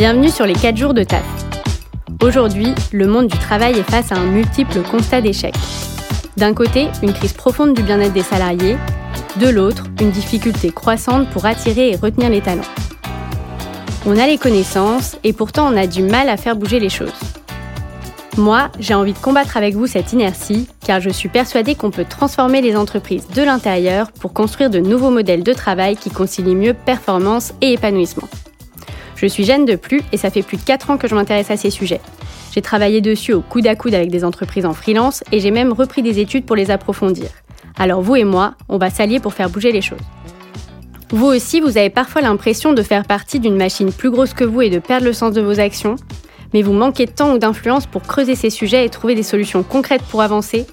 Bienvenue sur les 4 jours de taf. Aujourd'hui, le monde du travail est face à un multiple constat d'échec. D'un côté, une crise profonde du bien-être des salariés, de l'autre, une difficulté croissante pour attirer et retenir les talents. On a les connaissances et pourtant on a du mal à faire bouger les choses. Moi, j'ai envie de combattre avec vous cette inertie car je suis persuadée qu'on peut transformer les entreprises de l'intérieur pour construire de nouveaux modèles de travail qui concilient mieux performance et épanouissement. Je suis Jeanne de Plus et ça fait plus de 4 ans que je m'intéresse à ces sujets. J'ai travaillé dessus au coude à coude avec des entreprises en freelance et j'ai même repris des études pour les approfondir. Alors vous et moi, on va s'allier pour faire bouger les choses. Vous aussi, vous avez parfois l'impression de faire partie d'une machine plus grosse que vous et de perdre le sens de vos actions, mais vous manquez de temps ou d'influence pour creuser ces sujets et trouver des solutions concrètes pour avancer.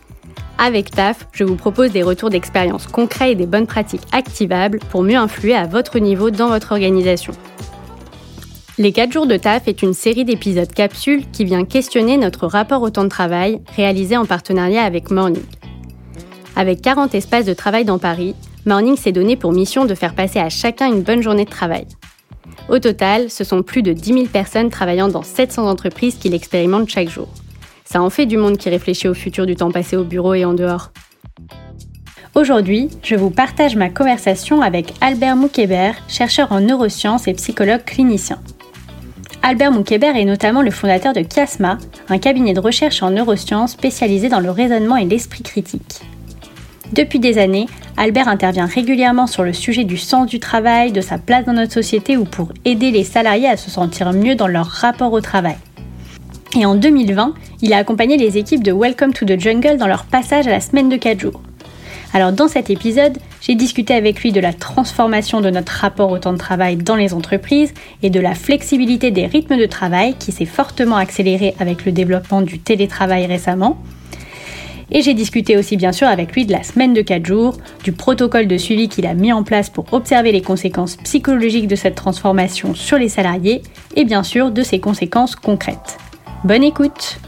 Avec TAF, je vous propose des retours d'expérience concrets et des bonnes pratiques activables pour mieux influer à votre niveau dans votre organisation. Les 4 jours de taf est une série d'épisodes capsules qui vient questionner notre rapport au temps de travail réalisé en partenariat avec Morning. Avec 40 espaces de travail dans Paris, Morning s'est donné pour mission de faire passer à chacun une bonne journée de travail. Au total, ce sont plus de 10 000 personnes travaillant dans 700 entreprises qui l'expérimentent chaque jour. Ça en fait du monde qui réfléchit au futur du temps passé au bureau et en dehors. Aujourd'hui, je vous partage ma conversation avec Albert Moukébert, chercheur en neurosciences et psychologue clinicien. Albert Moukébert est notamment le fondateur de Chiasma, un cabinet de recherche en neurosciences spécialisé dans le raisonnement et l'esprit critique. Depuis des années, Albert intervient régulièrement sur le sujet du sens du travail, de sa place dans notre société ou pour aider les salariés à se sentir mieux dans leur rapport au travail. Et en 2020, il a accompagné les équipes de Welcome to the Jungle dans leur passage à la semaine de 4 jours. Alors dans cet épisode, j'ai discuté avec lui de la transformation de notre rapport au temps de travail dans les entreprises et de la flexibilité des rythmes de travail qui s'est fortement accélérée avec le développement du télétravail récemment. Et j'ai discuté aussi bien sûr avec lui de la semaine de 4 jours, du protocole de suivi qu'il a mis en place pour observer les conséquences psychologiques de cette transformation sur les salariés et bien sûr de ses conséquences concrètes. Bonne écoute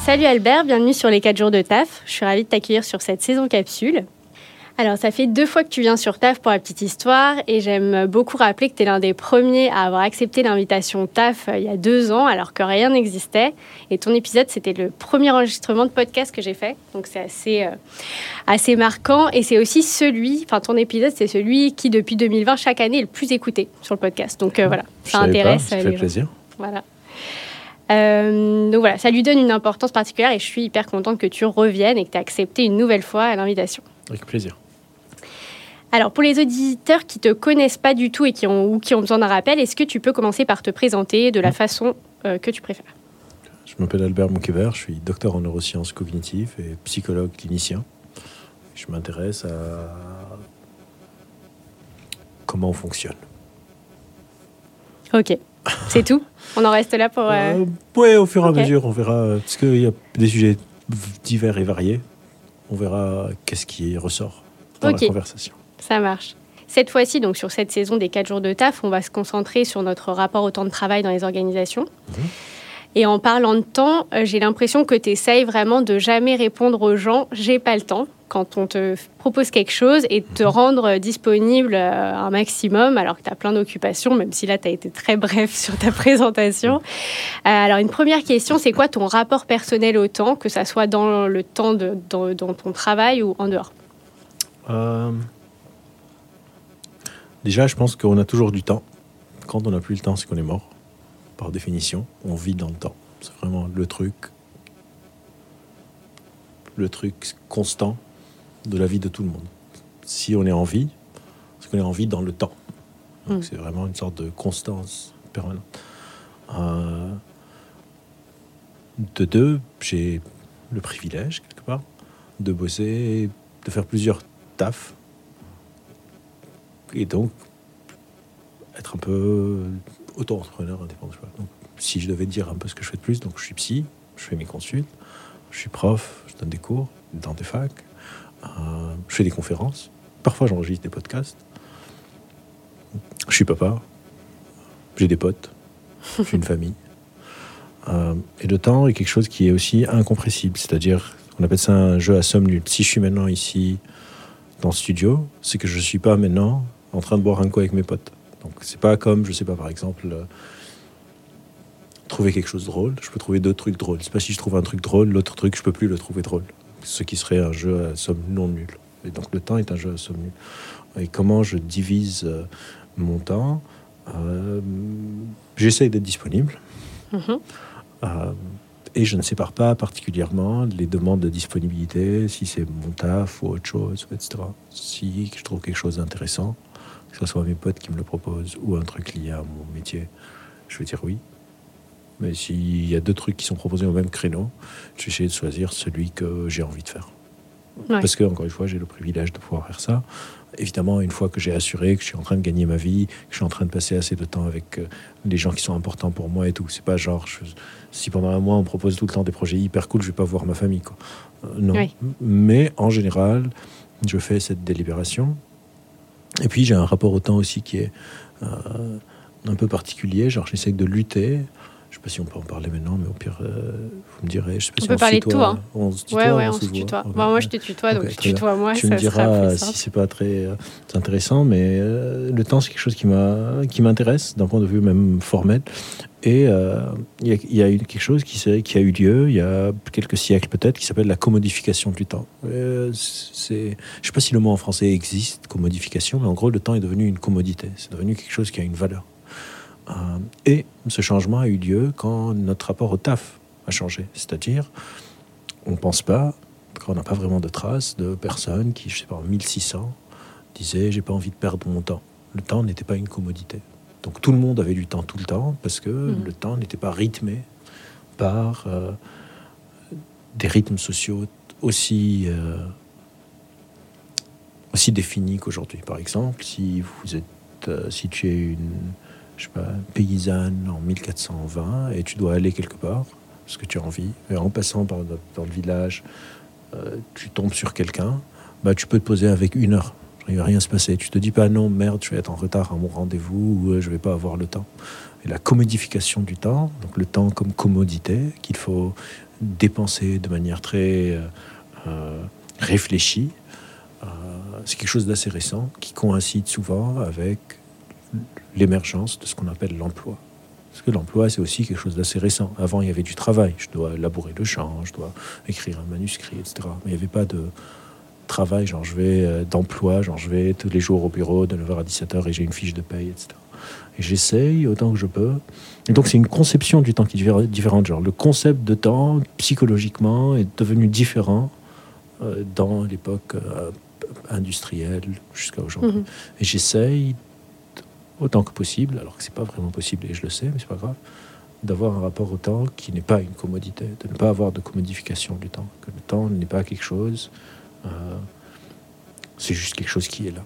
Salut Albert, bienvenue sur les 4 jours de TAF. Je suis ravie de t'accueillir sur cette saison capsule. Alors, ça fait deux fois que tu viens sur TAF pour la petite histoire et j'aime beaucoup rappeler que tu es l'un des premiers à avoir accepté l'invitation TAF euh, il y a deux ans alors que rien n'existait. Et ton épisode, c'était le premier enregistrement de podcast que j'ai fait. Donc, c'est assez, euh, assez marquant. Et c'est aussi celui, enfin, ton épisode, c'est celui qui, depuis 2020, chaque année, est le plus écouté sur le podcast. Donc, euh, voilà, ça intéresse. ça fait plaisir. Voilà. Euh, donc voilà, ça lui donne une importance particulière et je suis hyper contente que tu reviennes et que tu aies accepté une nouvelle fois à l'invitation. Avec plaisir. Alors pour les auditeurs qui te connaissent pas du tout et qui ont, ou qui ont besoin d'un rappel, est-ce que tu peux commencer par te présenter de la façon euh, que tu préfères? Je m'appelle Albert Moukébert, je suis docteur en neurosciences cognitives et psychologue clinicien. Je m'intéresse à comment on fonctionne. Ok. C'est tout? On en reste là pour. Euh... euh oui, au fur et à mesure, on verra. Parce qu'il y a des sujets divers et variés. On verra qu'est-ce qui ressort dans la conversation. Ça marche. Cette fois-ci, donc sur cette saison des 4 jours de taf, on va se concentrer sur notre rapport au temps de travail dans les organisations. Mhm. Et en parlant de temps, euh, j'ai l'impression que tu essayes vraiment de jamais répondre aux gens j'ai pas le temps quand on te propose quelque chose et te mhm. rendre disponible euh, un maximum alors que tu as plein d'occupations, même si là tu as été très bref sur ta présentation. Euh, alors une première question, c'est quoi ton rapport personnel au temps, que ça soit dans le temps de, dans, ton travail ou en dehors? Déjà, je pense qu'on a toujours du temps. Quand on n'a plus le temps, c'est qu'on est mort par définition, on vit dans le temps. C'est vraiment le truc, le truc constant de la vie de tout le monde. Si on est en vie, c'est qu'on est en vie dans le temps. Hmm. C'est vraiment une sorte de constance permanente. Euh, de deux, j'ai le privilège, quelque part, de bosser, de faire plusieurs tafs. Et donc, être un peu auto-entrepreneur indépendant. Donc, si je devais dire un peu ce que je fais de plus, donc je suis psy, je fais mes consultes, je suis prof, je donne des cours dans des facs, je fais des conférences, parfois j'enregistre des podcasts, je suis papa, j'ai des potes, j'ai une famille. Euh, et le temps est quelque chose qui est aussi incompressible, c'est-à-dire, on appelle ça un jeu à somme nulle. Si je suis maintenant ici dans le studio, c'est que je ne suis pas maintenant en train de boire un coup avec mes potes. Donc c'est pas comme, je sais pas, par exemple, euh, trouver quelque chose de drôle. Je peux trouver deux trucs drôles. C'est pas si je trouve un truc drôle, l'autre truc, je peux plus le trouver drôle. Ce qui serait un jeu à somme non nulle. Et donc le temps est un jeu à somme nulle. Et comment je divise euh, mon temps euh, J'essaye d'être disponible. Mhm. Euh, et je ne sépare pas particulièrement les demandes de disponibilité, si c'est mon taf ou autre chose, etc. Si je trouve quelque chose d'intéressant, que ce soit mes potes qui me le proposent ou un truc lié à mon métier, je vais dire oui. Mais s'il y a deux trucs qui sont proposés au même créneau, je vais essayer de choisir celui que j'ai envie de faire. Ouais. Parce que, encore une fois, j'ai le privilège de pouvoir faire ça. Évidemment, une fois que j'ai assuré que je suis en train de gagner ma vie, que je suis en train de passer assez de temps avec euh, les gens qui sont importants pour moi et tout. C'est pas genre, je- si pendant un mois on propose tout le temps des projets hyper cool, je vais pas voir ma famille. Quoi. Euh, non. Oui. Mais en général, je fais cette délibération. Et puis j'ai un rapport au temps aussi qui est euh, un peu particulier. Genre, j'essaie de lutter. Je sais pas si on peut en parler maintenant, mais au pire, euh, vous me direz. Je sais pas On si peut parler de tout, hein. On se tutoie, ouais, ouais, on se tutoie. Bon, moi, je te tutoie, donc tu tutoies moi, tu me ça diras sera plus si c'est pas très euh, intéressant, mais euh, le temps, c'est quelque chose qui m'intéresse d'un point de vue même formel. Et il y, a- il y a eu quelque chose qui, a eu lieu il y a quelques siècles peut-être, qui s'appelle la commodification du temps. C'est, je sais pas si le mot en français existe, commodification, mais en gros, le temps est devenu une commodité. C'est devenu quelque chose qui a une valeur. Euh, et ce changement a eu lieu quand notre rapport au taf a changé. C'est-à-dire, on ne pense pas, quand on n'a pas vraiment de traces de personnes qui, je sais pas, en 1600, disaient j'ai pas envie de perdre mon temps. Le temps n'était pas une commodité. Donc tout le monde avait du temps tout le temps parce que Mhm. le temps n'était pas rythmé par euh, des rythmes sociaux aussi, euh, aussi définis qu'aujourd'hui. Par exemple, si vous êtes, euh, si tu es une je sais pas, paysanne en 1420 et tu dois aller quelque part parce que tu as envie, et en passant par dans le village, euh, tu tombes sur quelqu'un, bah, tu peux te poser avec une heure. Il ne va rien se passer. Tu te dis pas non, merde, je vais être en retard à mon rendez-vous ou euh, je vais pas avoir le temps. Et la commodification du temps, donc le temps comme commodité, qu'il faut dépenser de manière très euh, euh, réfléchie, c'est quelque chose d'assez récent qui coïncide souvent avec l'émergence de ce qu'on appelle l'emploi. Parce que l'emploi, c'est aussi quelque chose d'assez récent. Avant, il y avait du travail. Je dois labourer le champ, je dois écrire un manuscrit, etc. Mais il n'y avait pas de travail, genre je vais euh, d'emploi, genre je vais tous les jours au bureau de 9h à 17h et j'ai une fiche de paye, etc. Et j'essaye autant que je peux. Et donc c'est une conception du temps qui est diffé- différente. Genre le concept de temps, psychologiquement, est devenu différent euh, dans l'époque euh, industrielle jusqu'à aujourd'hui. Mhm. Et j'essaye autant que possible, alors que c'est pas vraiment possible et je le sais, mais c'est pas grave, d'avoir un rapport au temps qui n'est pas une commodité, de ne pas avoir de commodification du temps, que le temps n'est pas quelque chose, euh, c'est juste quelque chose qui est là,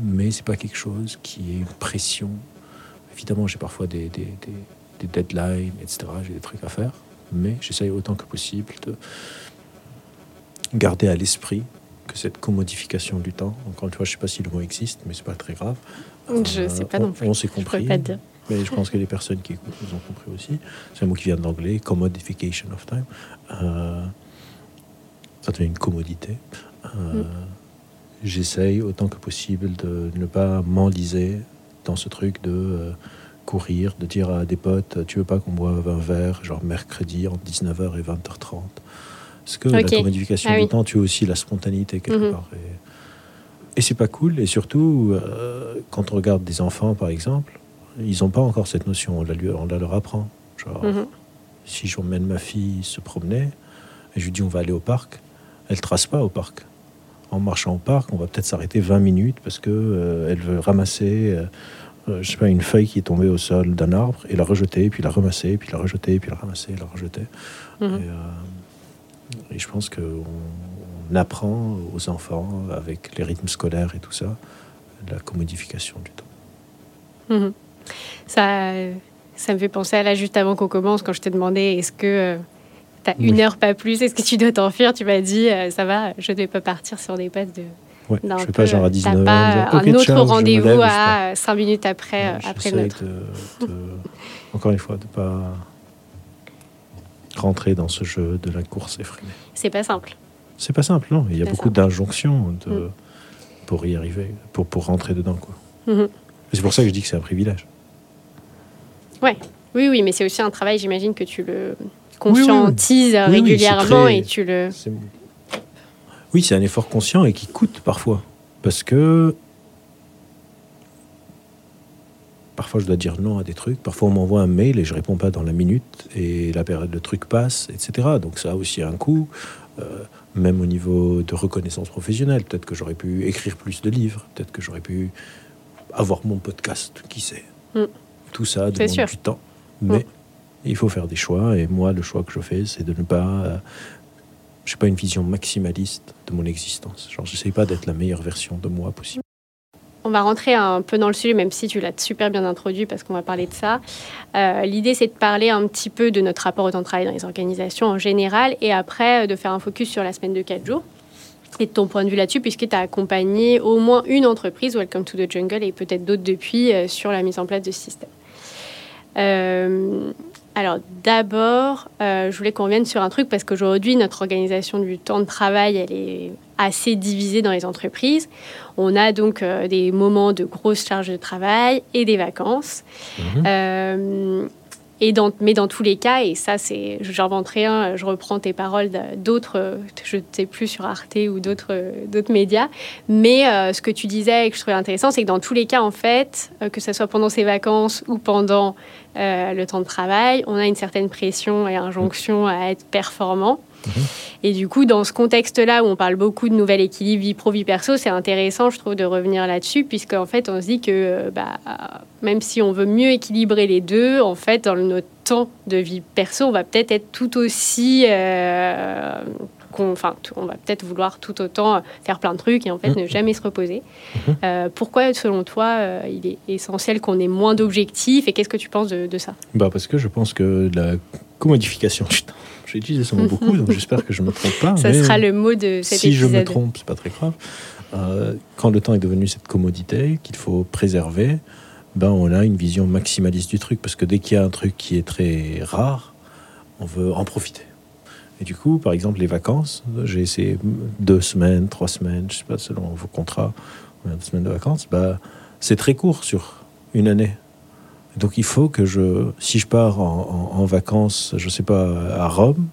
mais c'est pas quelque chose qui est une pression. Évidemment, j'ai parfois des, des, des- des deadlines, etc. J'ai des trucs à faire, mais j'essaye autant que possible de garder à l'esprit que cette commodification du temps, encore une fois, je sais pas si le mot existe, mais c'est pas très grave. Je Euh, sais pas on- non plus. On s'est Je compris. pas te dire. Mais je pense que les personnes qui écoutent nous ont compris aussi. C'est un mot qui vient de l'anglais, commodification of time. Euh, ça devient une commodité. Euh, Mm. J'essaye autant que possible de ne pas m'enliser dans ce truc de euh, courir, de dire à des potes, tu veux pas qu'on boive un verre, genre mercredi entre 19h et 20h30. Parce que Ok. la commodification Ah du oui. temps tue aussi la spontanéité quelque Mhm. part. Et, et c'est pas cool. Et surtout, euh, quand on regarde des enfants, par exemple, ils n'ont pas encore cette notion. On la, lui- on la leur apprend. Genre, Mhm. si j'emmène ma fille se promener et je lui dis on va aller au parc, elle trace pas au parc. En marchant au parc, on va peut-être s'arrêter 20 minutes parce que euh, elle veut ramasser, euh, je sais pas, une feuille qui est tombée au sol d'un arbre et la rejeter, puis la ramasser, puis la rejeter, puis la ramasser, la rejeter. Mhm. Et, euh, et je pense qu'on on apprend aux enfants avec les rythmes scolaires et tout ça la commodification du temps. Mhm. Ça, euh, ça me fait penser à là juste avant qu'on commence, quand je t'ai demandé est-ce que tu as une heure, pas plus, est-ce que tu dois t'enfuir? Tu m'as dit euh, ça va, je ne vais pas partir sur des passes de. Ouais, je fais peu, pas genre à euh, 19 t'as h pas un autre rendez-vous à 5 minutes après, euh, après nôtre. de, de- encore une fois, de pas rentrer dans ce jeu de la course effrénée. C'est pas simple. C'est pas simple, non Il y a beaucoup d'injonctions. De... Mm. pour y arriver, pour, pour rentrer dedans. Quoi. Mhm. C'est pour ça que je dis que c'est un privilège. Ouais. Oui, oui, mais c'est aussi un travail, j'imagine, que tu le conscientises Oui, oui, régulièrement très- et tu le. Oui, c'est un effort conscient et qui coûte parfois. Parce que parfois je dois dire non à des trucs. Parfois on m'envoie un mail et je réponds pas dans la minute et la période le truc passe, etc. Donc ça a aussi un coût. Euh, même au niveau de reconnaissance professionnelle, peut-être que j'aurais pu écrire plus de livres, peut-être que j'aurais pu avoir mon podcast, qui sait. Mm. Tout ça demande sûr. du temps. Mais il faut faire des choix et moi le choix que je fais c'est de ne pas euh, j'ai pas une vision maximaliste de mon existence. Genre, j'essaye pas d'être la meilleure version de moi possible. On va rentrer un peu dans le sujet, même si tu l'as super bien introduit, parce qu'on va parler de ça. Euh, L'idée, c'est de parler un petit peu de notre rapport au temps de travail dans les organisations en général, et après euh, de faire un focus sur la semaine de 4 jours. Et de ton point de vue là-dessus, puisque tu as accompagné au moins une entreprise, Welcome to the Jungle, et peut-être d'autres depuis, euh, sur la mise en place de ce système. Alors d'abord, euh, je voulais qu'on revienne sur un truc parce qu'aujourd'hui, notre organisation du temps de travail, elle est assez divisée dans les entreprises. On a donc euh, des moments de grosse charge de travail et des vacances. Mhm. Euh, et dans, mais dans tous les cas, et ça, c'est, j'inventerai un, je reprends tes paroles d'autres, je ne sais plus sur Arte ou d'autres, d'autres médias, mais euh, ce que tu disais et que je trouvais intéressant, c'est que dans tous les cas, en fait, euh, que ce soit pendant ses vacances ou pendant euh, le temps de travail, on a une certaine pression et injonction à être performant. Et du coup, dans ce contexte-là où on parle beaucoup de nouvel équilibre vie pro, vie perso, c'est intéressant, je trouve, de revenir là-dessus, puisqu'en en fait, on se dit que euh, bah, même si on veut mieux équilibrer les deux, en fait, dans notre temps de vie perso, on va peut-être être tout aussi. euh, Enfin, on va peut-être vouloir tout autant faire plein de trucs et en fait Mhm. ne jamais se reposer. Mhm. Euh, pourquoi, selon toi, euh, il est essentiel qu'on ait moins d'objectifs et qu'est-ce que tu penses de, de ça? Bah parce que je pense que la commodification, putain, j'ai utilisé ce mot beaucoup, donc j'espère que je me trompe pas. Ça mais sera le mot de cet si je épisode. me trompe, c'est pas très grave. Euh, quand le temps est devenu cette commodité qu'il faut préserver, ben on a une vision maximaliste du truc parce que dès qu'il y a un truc qui est très rare, on veut en profiter. Et du coup, par exemple, les vacances, j'ai essayé deux semaines, trois semaines, je sais pas, selon vos contrats, combien de semaines de vacances, bah, c'est très court sur une année. Donc il faut que je, si je pars en, vacances, je sais pas, à Rome,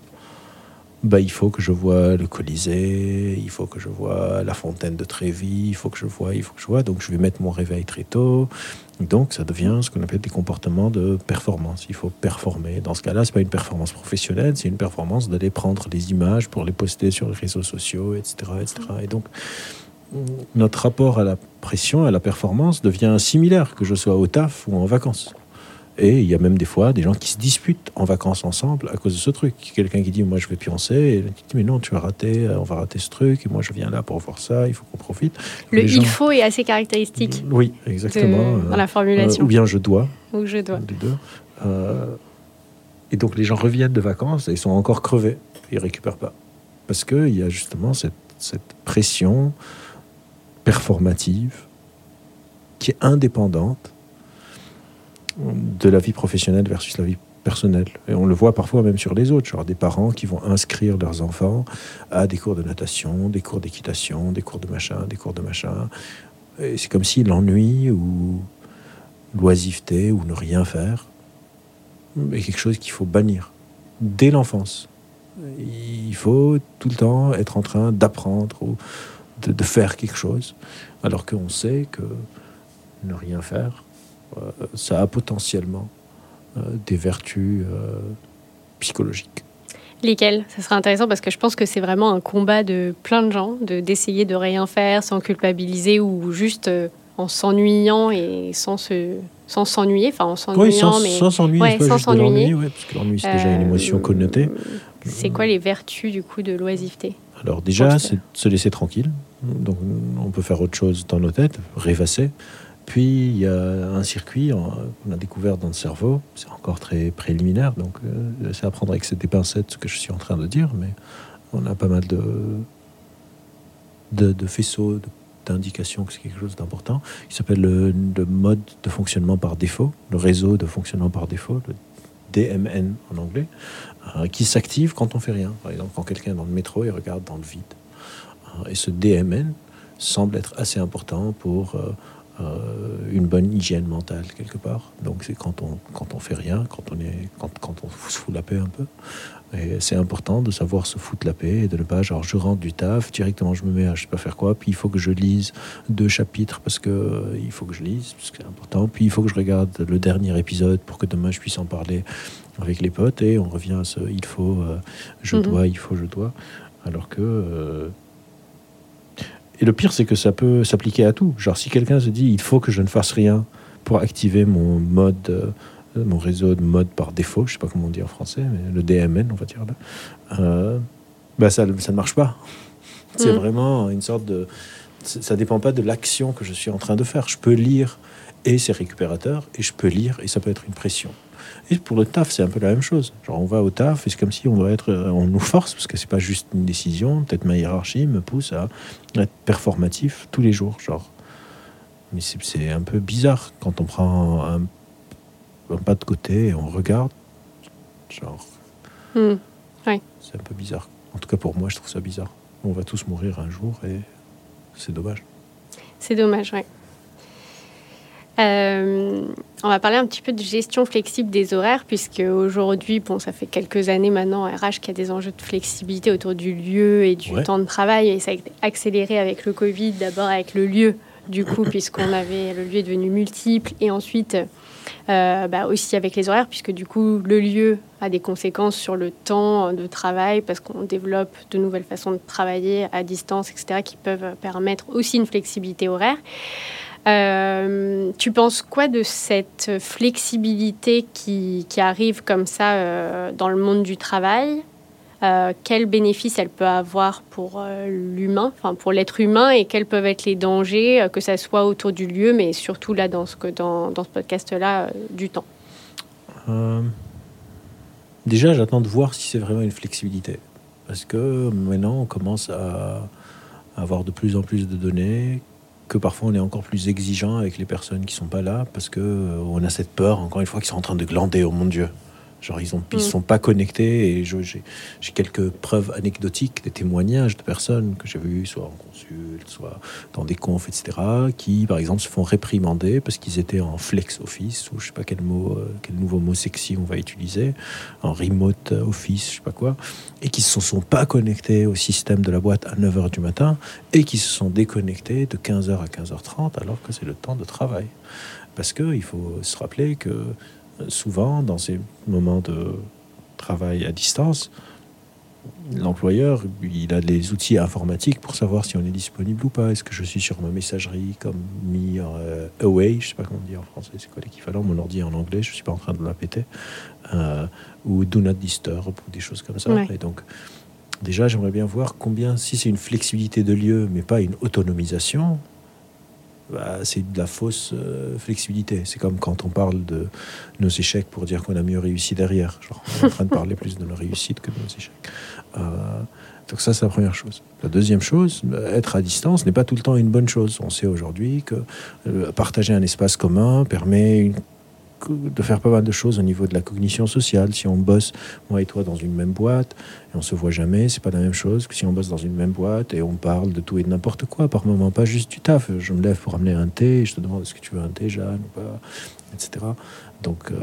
bah, il faut que je vois le Colisée, il faut que je vois la fontaine de Trévi, il faut que je vois, il faut que je vois. Donc je vais mettre mon réveil très tôt. Donc ça devient ce qu'on appelle des comportements de performance. Il faut performer. Dans ce cas-là, c'est pas une performance professionnelle, c'est une performance d'aller prendre des images pour les poster sur les réseaux sociaux, etc., etc. Et donc notre rapport à la pression, à la performance devient similaire, que je sois au taf ou en vacances. Et il y a même des fois des gens qui se disputent en vacances ensemble à cause de ce truc. Quelqu'un qui dit Moi, je vais pioncer. Et l'autre qui dit Mais non, tu vas rater, euh, on va rater ce truc. Et moi, je viens là pour voir ça, il faut qu'on profite. Le gens- il faut est assez caractéristique Oui, de- exactement. dans Euh, la formulation euh, ou bien je dois, où je dois. les deux. Euh, et donc les gens reviennent de vacances et ils sont encore crevés. Ils récupèrent pas. Parce qu'il y a justement cette, cette pression performative qui est indépendante de la vie professionnelle versus la vie personnelle. Et on le voit parfois même sur les autres, genre des parents qui vont inscrire leurs enfants à des cours de natation, des cours d'équitation, des cours de machin, des cours de machin. Et c'est comme si l'ennui ou l'oisiveté ou ne rien faire est quelque chose qu'il faut bannir dès l'enfance. Il faut tout le temps être en train d'apprendre ou de, de faire quelque chose, alors qu'on sait que ne rien faire, euh, ça a potentiellement euh, des vertus euh, psychologiques. Lesquels Ça serait intéressant parce que je pense que c'est vraiment un combat de plein de gens, de d'essayer de rien faire sans culpabiliser ou juste en s'ennuyant et sans se sans s'ennuyer, enfin en s'ennuyant, Oui, sans mais sans s'ennuyer, Ouais, sans s'ennuyer. ouais, parce que l'ennui c'est déjà une émotion connotée. C'est quoi les vertus du coup de l'oisiveté? Alors déjà, c'est de se laisser tranquille. Donc on peut faire autre chose dans nos têtes, rêvasser. Puis il y a un circuit qu'on a découvert dans le cerveau. C'est encore très préliminaire, donc euh, c'est à prendre avec des pincettes ce que je suis en train de dire, mais on a pas mal de, de, de faisceaux d'indications que c'est quelque chose d'important. Il s'appelle le, le mode de fonctionnement par défaut, le réseau de fonctionnement par défaut, le DMN en anglais, qui s'active quand on fait rien. Par exemple, quand quelqu'un est dans le métro, il regarde dans le vide. Euh, Et ce DMN, semble être assez important pour une bonne hygiène mentale quelque part. Donc c'est quand on quand on fait rien, quand on est quand, quand on se fout la paix un peu. Et c'est important de savoir se foutre la paix et de ne pas, genre, je rentre du taf, directement je me mets à je sais pas faire quoi, puis il faut que je lise deux chapitres parce que euh, il faut que je lise, parce que c'est important, puis il faut que je regarde le dernier épisode pour que demain je puisse en parler avec les potes, et on revient à ce il faut, euh, je Mhm. dois, il faut, je dois. Alors que. euh, Et le pire, c'est que ça peut s'appliquer à tout. Genre, si quelqu'un se dit il faut que je ne fasse rien pour activer mon mode. euh, mon réseau de mode par défaut, je sais pas comment on dit en français, mais le DMN, on va dire là, bah ça, ça ne marche pas. C'est Mm. vraiment une sorte de. Ça dépend pas de l'action que je suis en train de faire. Je peux lire et c'est récupérateur, et je peux lire et ça peut être une pression. Et pour le taf, c'est un peu la même chose. Genre, on va au taf et c'est comme si on doit être. euh, On nous force, parce que c'est pas juste une décision. Peut-être ma hiérarchie me pousse à être performatif tous les jours. Genre. Mais c'est- un peu bizarre quand on prend un, un pas de côté et on regarde. Genre, Hmm. c'est un peu bizarre. En tout cas, pour moi, je trouve ça bizarre. On va tous mourir un jour et c'est dommage. C'est dommage, ouais. Euh, on va parler un petit peu de gestion flexible des horaires, puisque aujourd'hui, bon, ça fait quelques années maintenant, RH, qu'il y a des enjeux de flexibilité autour du lieu et du Ouais. temps de travail, et ça a été accéléré avec le Covid, d'abord avec le lieu, du coup, puisqu'on avait le lieu est devenu multiple, et ensuite euh, bah, aussi avec les horaires, puisque du coup, le lieu a des conséquences sur le temps de travail, parce qu'on développe de nouvelles façons de travailler à distance, etc., qui peuvent permettre aussi une flexibilité horaire. Euh, tu penses quoi de cette flexibilité qui, arrive comme ça euh, dans le monde du travail? Euh, Quels bénéfices elle peut avoir pour l'humain, enfin pour l'être humain, et quels peuvent être les dangers, que ça soit autour du lieu, mais surtout là dans ce, que, dans, dans ce podcast-là, du temps? Déjà, j'attends de voir si c'est vraiment une flexibilité. Parce que maintenant, on commence à avoir de plus en plus de données, que parfois on est encore plus exigeant avec les personnes qui sont pas là, parce que euh, on a cette peur, encore une fois, qu'ils sont en train de glander, oh mon Dieu. Genre, ils ne Mm. sont pas connectés. Et j'ai quelques preuves anecdotiques, des témoignages de personnes que j'ai vues, soit en consulte, soit dans des confs, etc., qui, par exemple, se font réprimander parce qu'ils étaient en flex office, ou je sais pas quel mot, euh, quel nouveau mot sexy on va utiliser, en remote office, je sais pas quoi, et qui se sont pas connectés au système de la boîte à 9h du matin, et qui se sont déconnectés de 15h à 15h30, alors que c'est le temps de travail. Parce qu'il faut se rappeler que souvent, dans ces moments de travail à distance, l'employeur, il a des outils informatiques pour savoir si on est disponible ou pas. Est-ce que je suis sur ma messagerie comme mis euh, away, je sais pas comment on dit en français, c'est quoi l'équivalent Mon ordi en anglais, je suis pas en train de la péter. Euh, ou do not disturb ou des choses comme ça. Ouais. Et donc, déjà, j'aimerais bien voir combien, si c'est une flexibilité de lieu, mais pas une autonomisation, bah, c'est de la fausse euh, flexibilité. C'est comme quand on parle de nos échecs pour dire qu'on a mieux réussi derrière. On est en train de parler plus de nos réussites que de nos échecs. Euh, donc ça, c'est la première chose. La deuxième chose, euh, être à distance n'est pas tout le temps une bonne chose. On sait aujourd'hui que euh, partager un espace commun permet une- de faire pas mal de choses au niveau de la cognition sociale. Si on bosse, moi et toi, dans une même boîte, et on se voit jamais, c'est pas la même chose que si on bosse dans une même boîte et on parle de tout et de n'importe quoi, par moment, pas juste du taf. Je me lève pour amener un thé, je te demande est-ce que tu veux un thé, Jeanne, ou pas, etc. Donc, euh,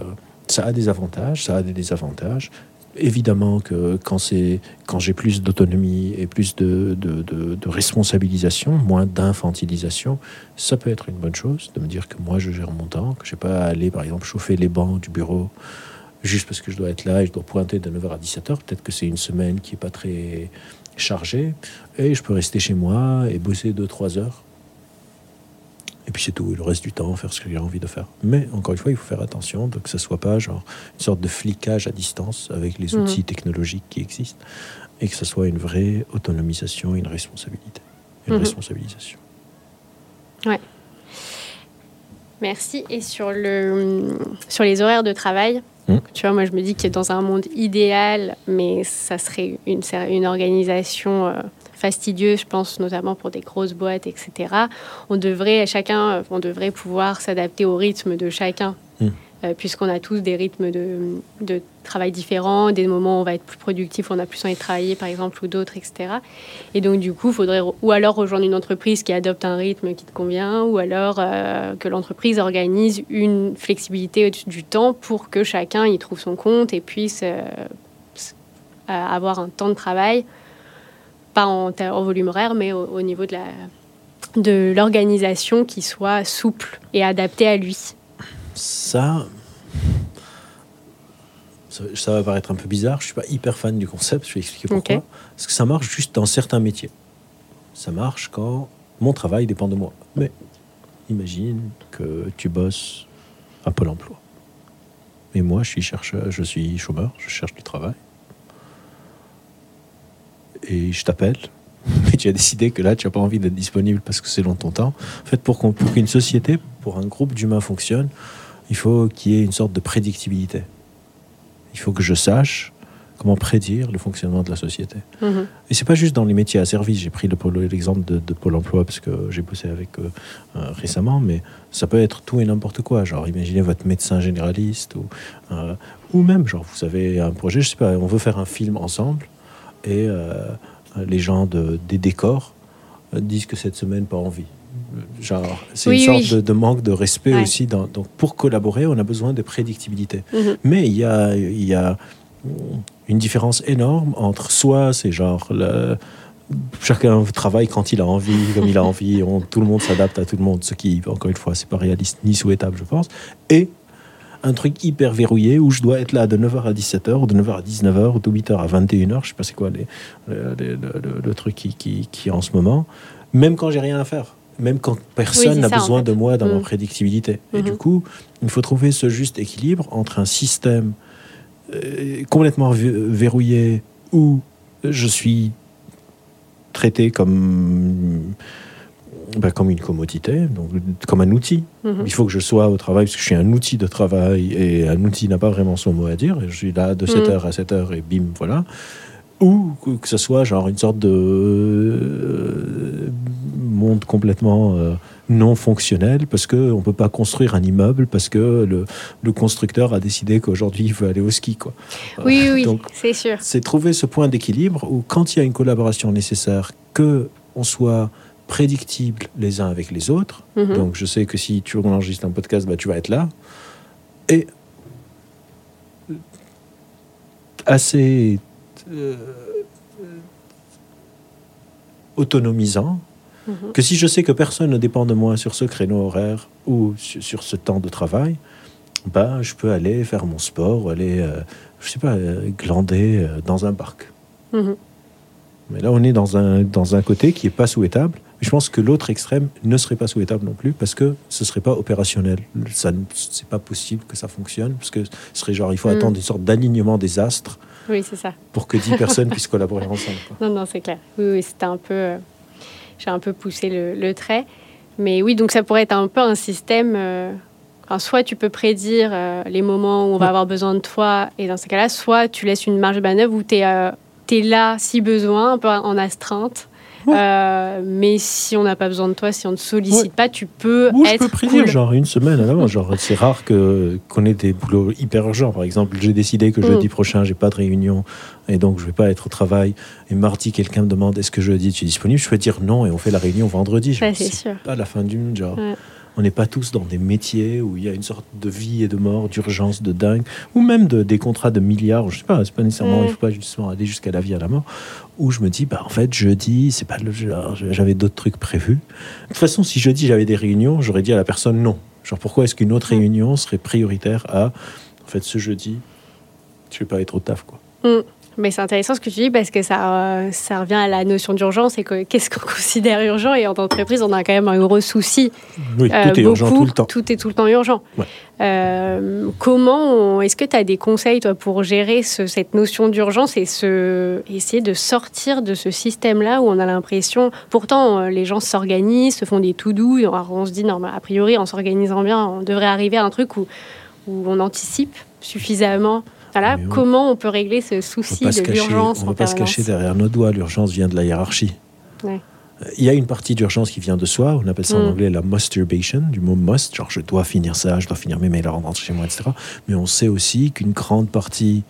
ça a des avantages, ça a des désavantages. Évidemment que quand, c'est, quand j'ai plus d'autonomie et plus de, de, de- responsabilisation, moins d'infantilisation, ça peut être une bonne chose de me dire que moi je gère mon temps, que je n'ai pas à aller par exemple chauffer les bancs du bureau juste parce que je dois être là et je dois pointer de 9h à 17h. Peut-être que c'est une semaine qui n'est pas très chargée et je peux rester chez moi et bosser 2-3 heures. Et puis c'est tout, et le reste du temps, faire ce que j'ai envie de faire. Mais encore une fois, il faut faire attention de que ce soit pas genre une sorte de flicage à distance avec les Mhm. outils technologiques qui existent et que ce soit une vraie autonomisation, une responsabilité, une Mhm. responsabilisation. Merci. Et sur, le, sur les horaires de travail, Hmm. tu vois, moi je me dis que dans un monde idéal, mais ça serait une, une organisation euh, fastidieuse, je pense notamment pour des grosses boîtes, etc. On devrait, chacun, euh, on devrait pouvoir s'adapter au rythme de chacun. Hmm. euh, puisqu'on a tous des rythmes de, de, travail différents, des moments où on va être plus productif, on a plus envie de travailler par exemple, ou d'autres, etc. Et donc du coup, il faudrait ou alors rejoindre une entreprise qui adopte un rythme qui te convient, ou alors euh, que l'entreprise organise une flexibilité du temps pour que chacun y trouve son compte et puisse euh, avoir un temps de travail, pas en, en volume horaire, mais au, au niveau de la de l'organisation qui soit souple et adaptée à lui ça, ça, va paraître un peu bizarre. Je suis pas hyper fan du concept. Je vais expliquer pourquoi. Parce que ça marche juste dans certains métiers. Ça marche quand mon travail dépend de moi. Mais imagine que tu bosses à Pôle Emploi. Et moi, je suis chercheur, je suis chômeur, je cherche du travail. Et je t'appelle mais tu as décidé que là, tu n'as pas envie d'être disponible parce que c'est long ton temps. En fait, pour qu'une société, pour un groupe d'humains fonctionne, il faut qu'il y ait une sorte de prédictibilité. Il faut que je sache comment prédire le fonctionnement de la société. Mm-hmm. Et c'est pas juste dans les métiers à service. J'ai pris l'exemple de, de, Pôle Emploi parce que j'ai bossé avec eux euh, récemment, mais ça peut être tout et n'importe quoi. Genre, imaginez votre médecin généraliste ou, euh, ou même, genre, vous avez un projet, je sais pas, on veut faire un film ensemble et euh, les gens de, des décors disent que cette semaine, pas envie. Genre, c'est une sorte de, manque de respect aussi. donc, pour collaborer, on a besoin de prédictibilité. Mhm. Mais il y a, il y a une différence énorme entre soit c'est genre le, chacun travaille quand il a envie, comme il a envie, on, tout le monde s'adapte à tout le monde, ce qui, encore une fois, c'est pas réaliste ni souhaitable, je pense. Et un truc hyper verrouillé où je dois être là de 9h à 17h, ou de 9h à 19h, ou de 8h à 21h, je sais pas c'est quoi les, le, truc qui, qui, qui, est en ce moment, même quand j'ai rien à faire même quand personne n'a besoin de moi dans ma mm. prédictibilité. Et du mm-hmm. coup, il faut trouver ce juste équilibre entre un système euh, complètement verrouillé où je suis traité comme, ben, comme une commodité, donc comme un outil. Mm-hmm. Il faut que je sois au travail parce que je suis un outil de travail et un outil n'a pas vraiment son mot à dire. je suis là de 7h mm. à 7h et bim, voilà ou que ce soit genre une sorte de euh, monde complètement euh, non fonctionnel parce que on peut pas construire un immeuble parce que le, le constructeur a décidé qu'aujourd'hui il veut aller au ski quoi. Oui oui, c'est sûr. C'est trouver ce point d'équilibre où quand il y a une collaboration nécessaire que on soit prédictible les uns avec les autres. Mhm. Donc je sais que si tu enregistres un podcast, bah, tu vas être là. Et assez euh, autonomisant mhm. que si je sais que personne ne dépend de moi sur ce créneau horaire ou sur, ce temps de travail, bah, je peux aller faire mon sport ou aller, euh, je sais pas, euh, glander dans un parc. Mhm. Mais là, on est dans un, dans un côté qui n'est pas souhaitable. Je pense que l'autre extrême ne serait pas souhaitable non plus parce que ce serait pas opérationnel. Ça, c'est pas possible que ça fonctionne parce que ce serait genre, il faut mhm. attendre une sorte d'alignement des astres oui, c'est ça. Pour que 10 personnes puissent collaborer ensemble. Non, non, c'est clair. Oui, oui c'était un peu. Euh, j'ai un peu poussé le, trait. Mais oui, donc ça pourrait être un peu un système. Euh, soit tu peux prédire euh, les moments où on va avoir besoin de toi, et dans ce cas-là, soit tu laisses une marge de manœuvre où tu es, es, là si besoin, un peu en astreinte. Euh, mais si on n'a pas besoin de toi, si on ne sollicite pas, tu peux être. Je peux genre une semaine à l'avance. Genre, c'est rare que qu'on ait des boulots hyper urgents. Par exemple, j'ai décidé que jeudi mm. prochain, j'ai pas de réunion et donc je vais pas être au travail. Et mardi, quelqu'un me demande est-ce que jeudi tu es disponible? Je peux dire non et on fait la réunion vendredi. c'est sûr. Pas la fin du monde, genre on n'est pas tous dans des métiers où il y a une sorte de vie et de mort, d'urgence, de dingue, ou même de, des contrats de milliards, je sais pas, c'est pas nécessairement, il faut pas justement aller jusqu'à la vie à la mort, où je me dis, bah en fait, jeudi, c'est pas le j'avais d'autres trucs prévus. De toute façon, si jeudi j'avais des réunions, j'aurais dit à la personne non. Genre, pourquoi est-ce qu'une autre réunion serait prioritaire à, en fait, ce jeudi, je vais pas être au taf, quoi. Mm. Mais c'est intéressant ce que tu dis parce que ça, euh, ça revient à la notion d'urgence et qu'est-ce qu'on considère urgent. Et en entreprise, on a quand même un gros souci. Oui, tout euh, est urgent tout le temps. Tout est tout le temps urgent. Euh, comment est-ce que tu as des conseils toi pour gérer cette notion d'urgence et ce, essayer de sortir de ce système-là où on a l'impression, pourtant les gens s'organisent, se font des tout doux, on se dit non, a priori en s'organisant bien, on devrait arriver à un truc où, où on anticipe suffisamment comment on peut régler ce souci de l'urgence On ne va pas se cacher derrière nos doigts. L'urgence vient de la hiérarchie. Il y a une partie d'urgence qui vient de soi, on appelle ça en Mm. anglais la masturbation, du mot must, genre je dois finir ça, je dois finir mes mails avant de rentrer chez moi, etc. Mais on sait aussi qu'une grande partie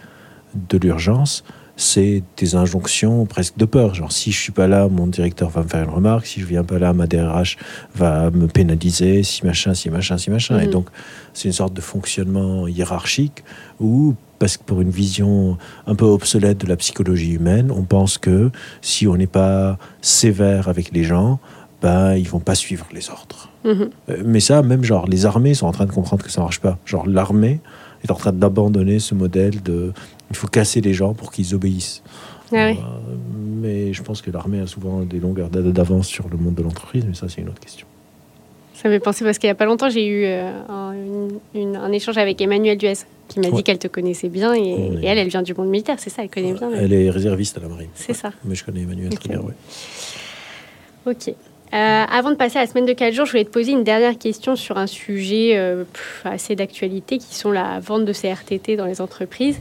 de l'urgence, c'est des injonctions presque de peur. Genre, si je suis pas là, mon directeur va me faire une remarque. Si je viens pas là, ma DRH va me pénaliser. Si machin, si machin, si machin. Et Mhm. donc, c'est une sorte de fonctionnement hiérarchique où, parce que pour une vision un peu obsolète de la psychologie humaine, on pense que si on n'est pas sévère avec les gens, ben, ils vont pas suivre les ordres. Mhm. Euh, Mais ça, même genre, les armées sont en train de comprendre que ça marche pas. Genre, l'armée est en train d'abandonner ce modèle de il faut casser les gens pour qu'ils obéissent. Ah oui. Euh, mais je pense que l'armée a souvent des longueurs d'a- d'avance sur le monde de l'entreprise, mais ça, c'est une autre question. Ça me fait penser parce qu'il n'y a pas longtemps, j'ai eu euh, un, une- une- un échange avec Emmanuel Duez qui m'a Ouais. dit qu'elle te connaissait bien et, Oui. et elle, elle vient du monde militaire, c'est ça, elle connaît bien. Elle est réserviste à la marine. C'est ça. Mais je connais Emmanuel Ok. très bien, ouais. Ok. Euh, avant de passer à la semaine de 4 jours, je voulais te poser une dernière question sur un sujet euh, assez d'actualité qui sont la vente de CRTT dans les entreprises.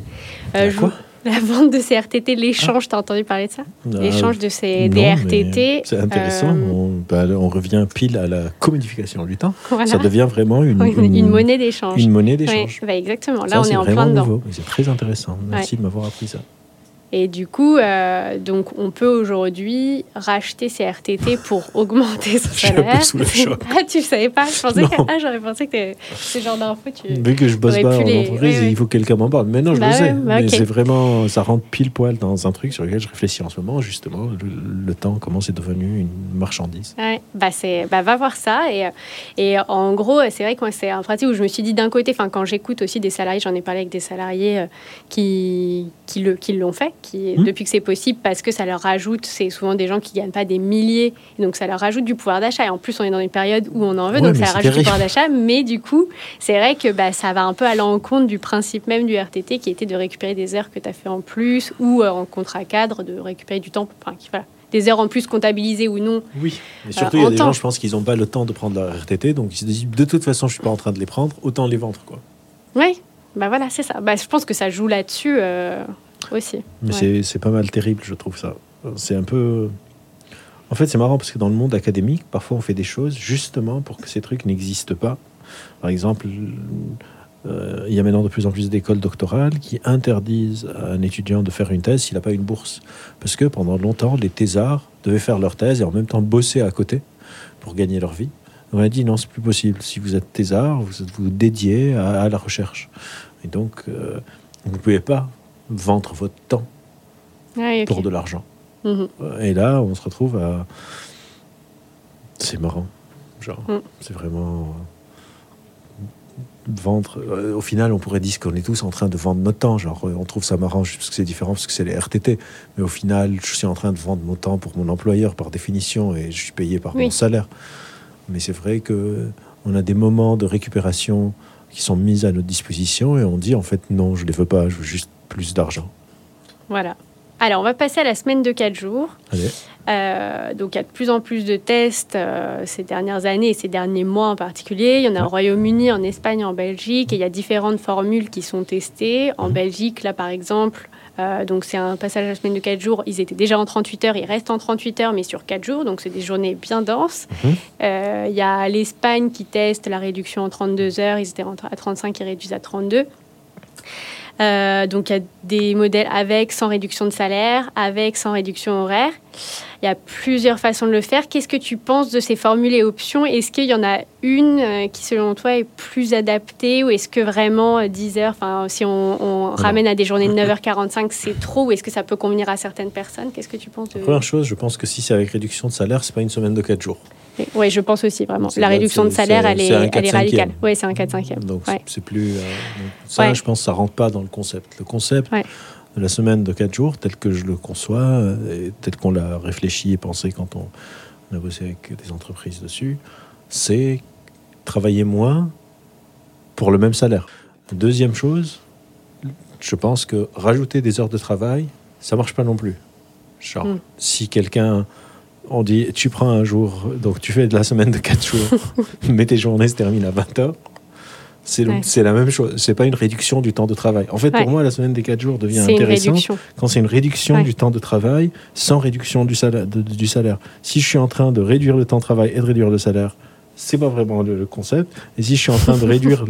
Euh, je quoi La vente de CRTT, l'échange, t'as entendu parler de ça? L'échange de ces des Ah, Non, RTT. mais C'est intéressant. euh, On, bah, on revient pile à la commodification du temps. voilà. Ça devient vraiment une, une, monnaie d'échange. une monnaie Ouais, d'échange. bah exactement. Là, Ça, on est en plein dedans. C'est très intéressant. Merci de m'avoir appris ça. Et du coup, euh, donc on peut aujourd'hui racheter ses RTT pour augmenter son Je suis un peu salaire. sous le choc. ah, tu le savais pas Je pensais Non. que ah, j'aurais pensé que ce genre d'info, tu. Vu que je bosse pas en les- entreprise, il faut que quelqu'un m'en parle. Mais non, je Bah le sais. bah mais c'est vraiment, ça rentre pile poil dans un truc sur lequel je réfléchis en ce moment, justement, le, le temps, comment c'est devenu une marchandise. Ouais, bah c'est, bah va voir ça et, euh, et en gros c'est vrai que c'est un pratique où je me suis dit d'un côté, enfin quand j'écoute aussi des salariés, j'en ai parlé avec des salariés euh, qui qui le qui l'ont fait, qui Mhm. depuis que c'est possible parce que ça leur rajoute, c'est souvent des gens qui gagnent pas des milliers, donc ça leur rajoute du pouvoir d'achat et en plus on est dans une période où on en veut, Ouais, donc mais ça rajoute du terrible. pouvoir d'achat, mais du coup c'est vrai que bah, ça va un peu à l'encontre du principe même du RTT qui était de récupérer des heures que tu as fait en plus ou euh, en contrat cadre de récupérer du temps, enfin qui- voilà, des heures en plus comptabilisées ou non Oui. Et surtout, il y a des temps. gens, je pense, qu'ils n'ont pas le temps de prendre leur RTT, donc ils se disent, de toute façon, je suis pas en train de les prendre, autant les vendre, quoi. Oui, bah voilà, c'est ça. Bah, je pense que ça joue là-dessus euh, aussi. Mais Ouais. c'est- pas mal terrible, je trouve ça. C'est un peu. En fait, c'est marrant parce que dans le monde académique, parfois on fait des choses justement pour que ces trucs n'existent pas. Par exemple, euh, il y a maintenant de plus en plus d'écoles doctorales qui interdisent à un étudiant de faire une thèse s'il n'a pas une bourse. Parce que pendant longtemps, les thésards devaient faire leur thèse et en même temps bosser à côté pour gagner leur vie. On a dit non, c'est plus possible. Si vous êtes thésard, vous êtes vous dédiez à, à la recherche. Et donc, euh, vous ne pouvez pas vendre votre temps ok. pour de l'argent. Mhm. Et là, on se retrouve à. C'est marrant. Genre, Mm. c'est vraiment. euh, Vendre. euh, Au final, on pourrait dire qu'on est tous en train de vendre notre temps. Genre, on trouve ça marrant juste parce que c'est différent, parce que c'est les RTT. Mais au final, je suis en train de vendre mon temps pour mon employeur par définition et je suis payé par Oui. mon salaire. Mais c'est vrai que on a des moments de récupération qui sont mis à notre disposition et on dit en fait non, je les veux pas, je veux juste plus d'argent. Voilà. Alors, on va passer à la semaine de 4 jours. Euh, donc, il y a de plus en plus de tests euh, ces dernières années et ces derniers mois en particulier. Il y en a au Royaume-Uni, en Espagne, en Belgique. Et il y a différentes formules qui sont testées. En Mhm. Belgique, là, par exemple, euh, donc c'est un passage à la semaine de 4 jours. Ils étaient déjà en 38 heures. Ils restent en 38 heures, mais sur 4 jours. Donc, c'est des journées bien denses. Mhm. Euh, Il y a l'Espagne qui teste la réduction en 32 heures. Ils étaient à 35, ils réduisent à 32. Euh, donc il y a des modèles avec, sans réduction de salaire, avec, sans réduction horaire. Il y a plusieurs façons de le faire. Qu'est-ce que tu penses de ces formules et options? Est-ce qu'il y en a une euh, qui, selon toi, est plus adaptée Ou est-ce que vraiment euh, 10 heures, enfin, si on, on ramène à des journées de 9h45, c'est trop Ou est-ce que ça peut convenir à certaines personnes? Qu'est-ce que tu penses de... Première chose, je pense que si c'est avec réduction de salaire, c'est pas une semaine de 4 jours. Oui, je pense aussi, vraiment. La réduction de salaire, elle est, c'est un elle est 4/5e. radicale. Oui, c'est un 4-5e. Donc Ouais. c'est- plus. euh, donc ça, Ouais. je pense, ça rentre pas dans le concept. Le concept Ouais. La semaine de 4 jours, tel que je le conçois, euh, et tel qu'on l'a réfléchi et pensé quand on, on a bossé avec des entreprises dessus, c'est travailler moins pour le même salaire. Deuxième chose, je pense que rajouter des heures de travail, ça marche pas non plus. Genre, Mm. si quelqu'un, on dit, tu prends un jour, donc tu fais de la semaine de 4 jours, mais tes journées se terminent à 20 heures, C'est Ouais. la même chose. C'est pas une réduction du temps de travail. En fait, Ouais. pour moi, la semaine des 4 jours devient intéressante quand c'est une réduction Ouais. du temps de travail sans réduction du salaire, de- du salaire. Si je suis en train de réduire le temps de travail et de réduire le salaire, c'est pas vraiment le, le concept. Et si je suis en train de réduire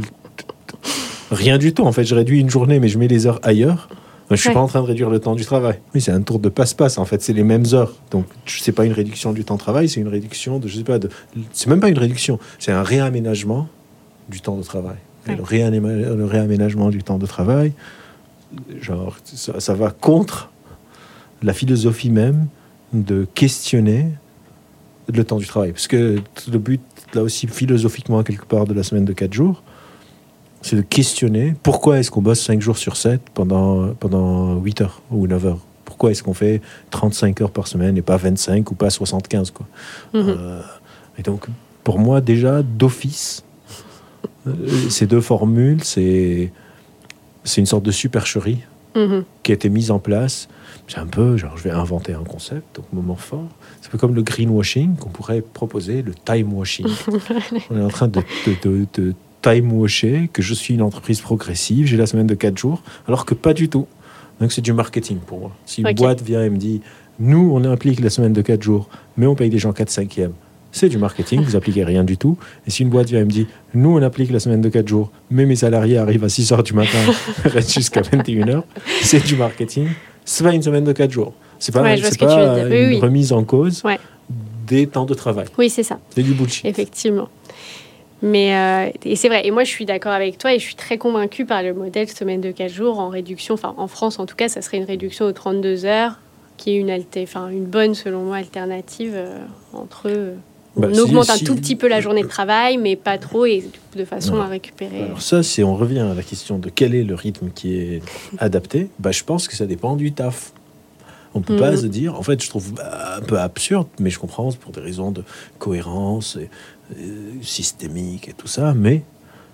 rien du tout, en fait, je réduis une journée, mais je mets les heures ailleurs. Je suis pas en train de réduire le temps du travail. Oui, c'est un tour de passe-passe. En fait, c'est les mêmes heures. Donc, c'est pas une réduction du temps de travail, c'est une réduction de, je sais pas, de, c'est même pas une réduction, c'est un réaménagement du temps de travail. Et le, réaména- le réaménagement du temps de travail, genre, ça, ça va contre la philosophie même de questionner le temps du travail. Parce que le but, là aussi, philosophiquement, quelque part, de la semaine de 4 jours, c'est de questionner pourquoi est-ce qu'on bosse 5 jours sur 7 pendant, pendant 8 heures ou 9 heures? Pourquoi est-ce qu'on fait 35 heures par semaine et pas 25 ou pas 75 quoi? Mhm. Euh, Et donc, pour moi, déjà, d'office, ces deux formules, c'est une sorte de supercherie Mhm. qui a été mise en place. C'est un peu, genre, je vais inventer un concept, donc moment fort. C'est un peu comme le greenwashing qu'on pourrait proposer, le time washing. On est en train de, de, de, de time washer que je suis une entreprise progressive, j'ai la semaine de 4 jours, alors que pas du tout. Donc c'est du marketing pour moi. Si une boîte vient et me dit, nous, on implique la semaine de 4 jours, mais on paye des gens 4 5e, c'est du marketing, vous appliquez rien du tout. Et si une boîte vient et me dit, nous, on applique la semaine de 4 jours, mais mes salariés arrivent à 6 heures du matin, restent jusqu'à 21 heures, c'est du marketing. C'est pas une semaine de 4 jours. C'est pas, Ouais, c'est pas une Oui, oui. remise en cause Ouais. des temps de travail. Oui, c'est ça. C'est du bullshit. Effectivement. Mais euh, et c'est vrai. Et moi, je suis d'accord avec toi et je suis très convaincue par le modèle semaine de 4 jours en réduction. Enfin, en France, en tout cas, ça serait une réduction aux 32 heures, qui est une, alté, enfin, une bonne, selon moi, alternative euh, entre. euh, Bah, on si- augmente un si- tout petit peu la journée de travail, mais pas trop et de façon Non. à récupérer. Alors ça, c'est on revient à la question de quel est le rythme qui est adapté. Bah, je pense que ça dépend du taf. On peut pas Mhm. se dire, en fait, je trouve un peu absurde, mais je comprends c'est pour des raisons de cohérence et, euh, systémique et tout ça, mais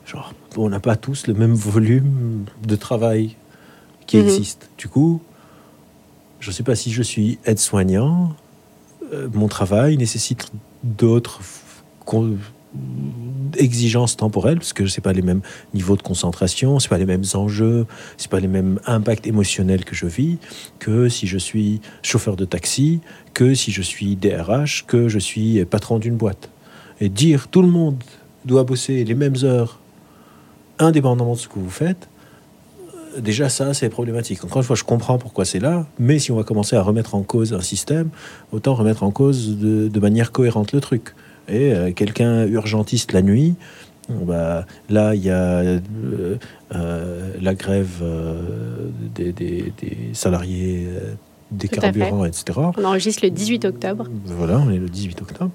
genre, on n'a pas tous le même volume de travail qui Mhm. existe. Du coup, je ne sais pas si je suis aide-soignant, mon travail nécessite d'autres exigences temporelles parce que c'est pas les mêmes niveaux de concentration, c'est pas les mêmes enjeux, c'est pas les mêmes impacts émotionnels que je vis que si je suis chauffeur de taxi, que si je suis DRH, que je suis patron d'une boîte. Et dire tout le monde doit bosser les mêmes heures indépendamment de ce que vous faites, euh, déjà ça c'est problématique. Encore une fois, je comprends pourquoi c'est là, mais si on va commencer à remettre en cause un système, autant remettre en cause de, de manière cohérente le truc. Et euh, quelqu'un urgentiste la nuit, bah, là il y a euh, euh, la grève des, des- des salariés des Tout carburants, etc. On enregistre le 18 octobre. Voilà, on est le 18 octobre.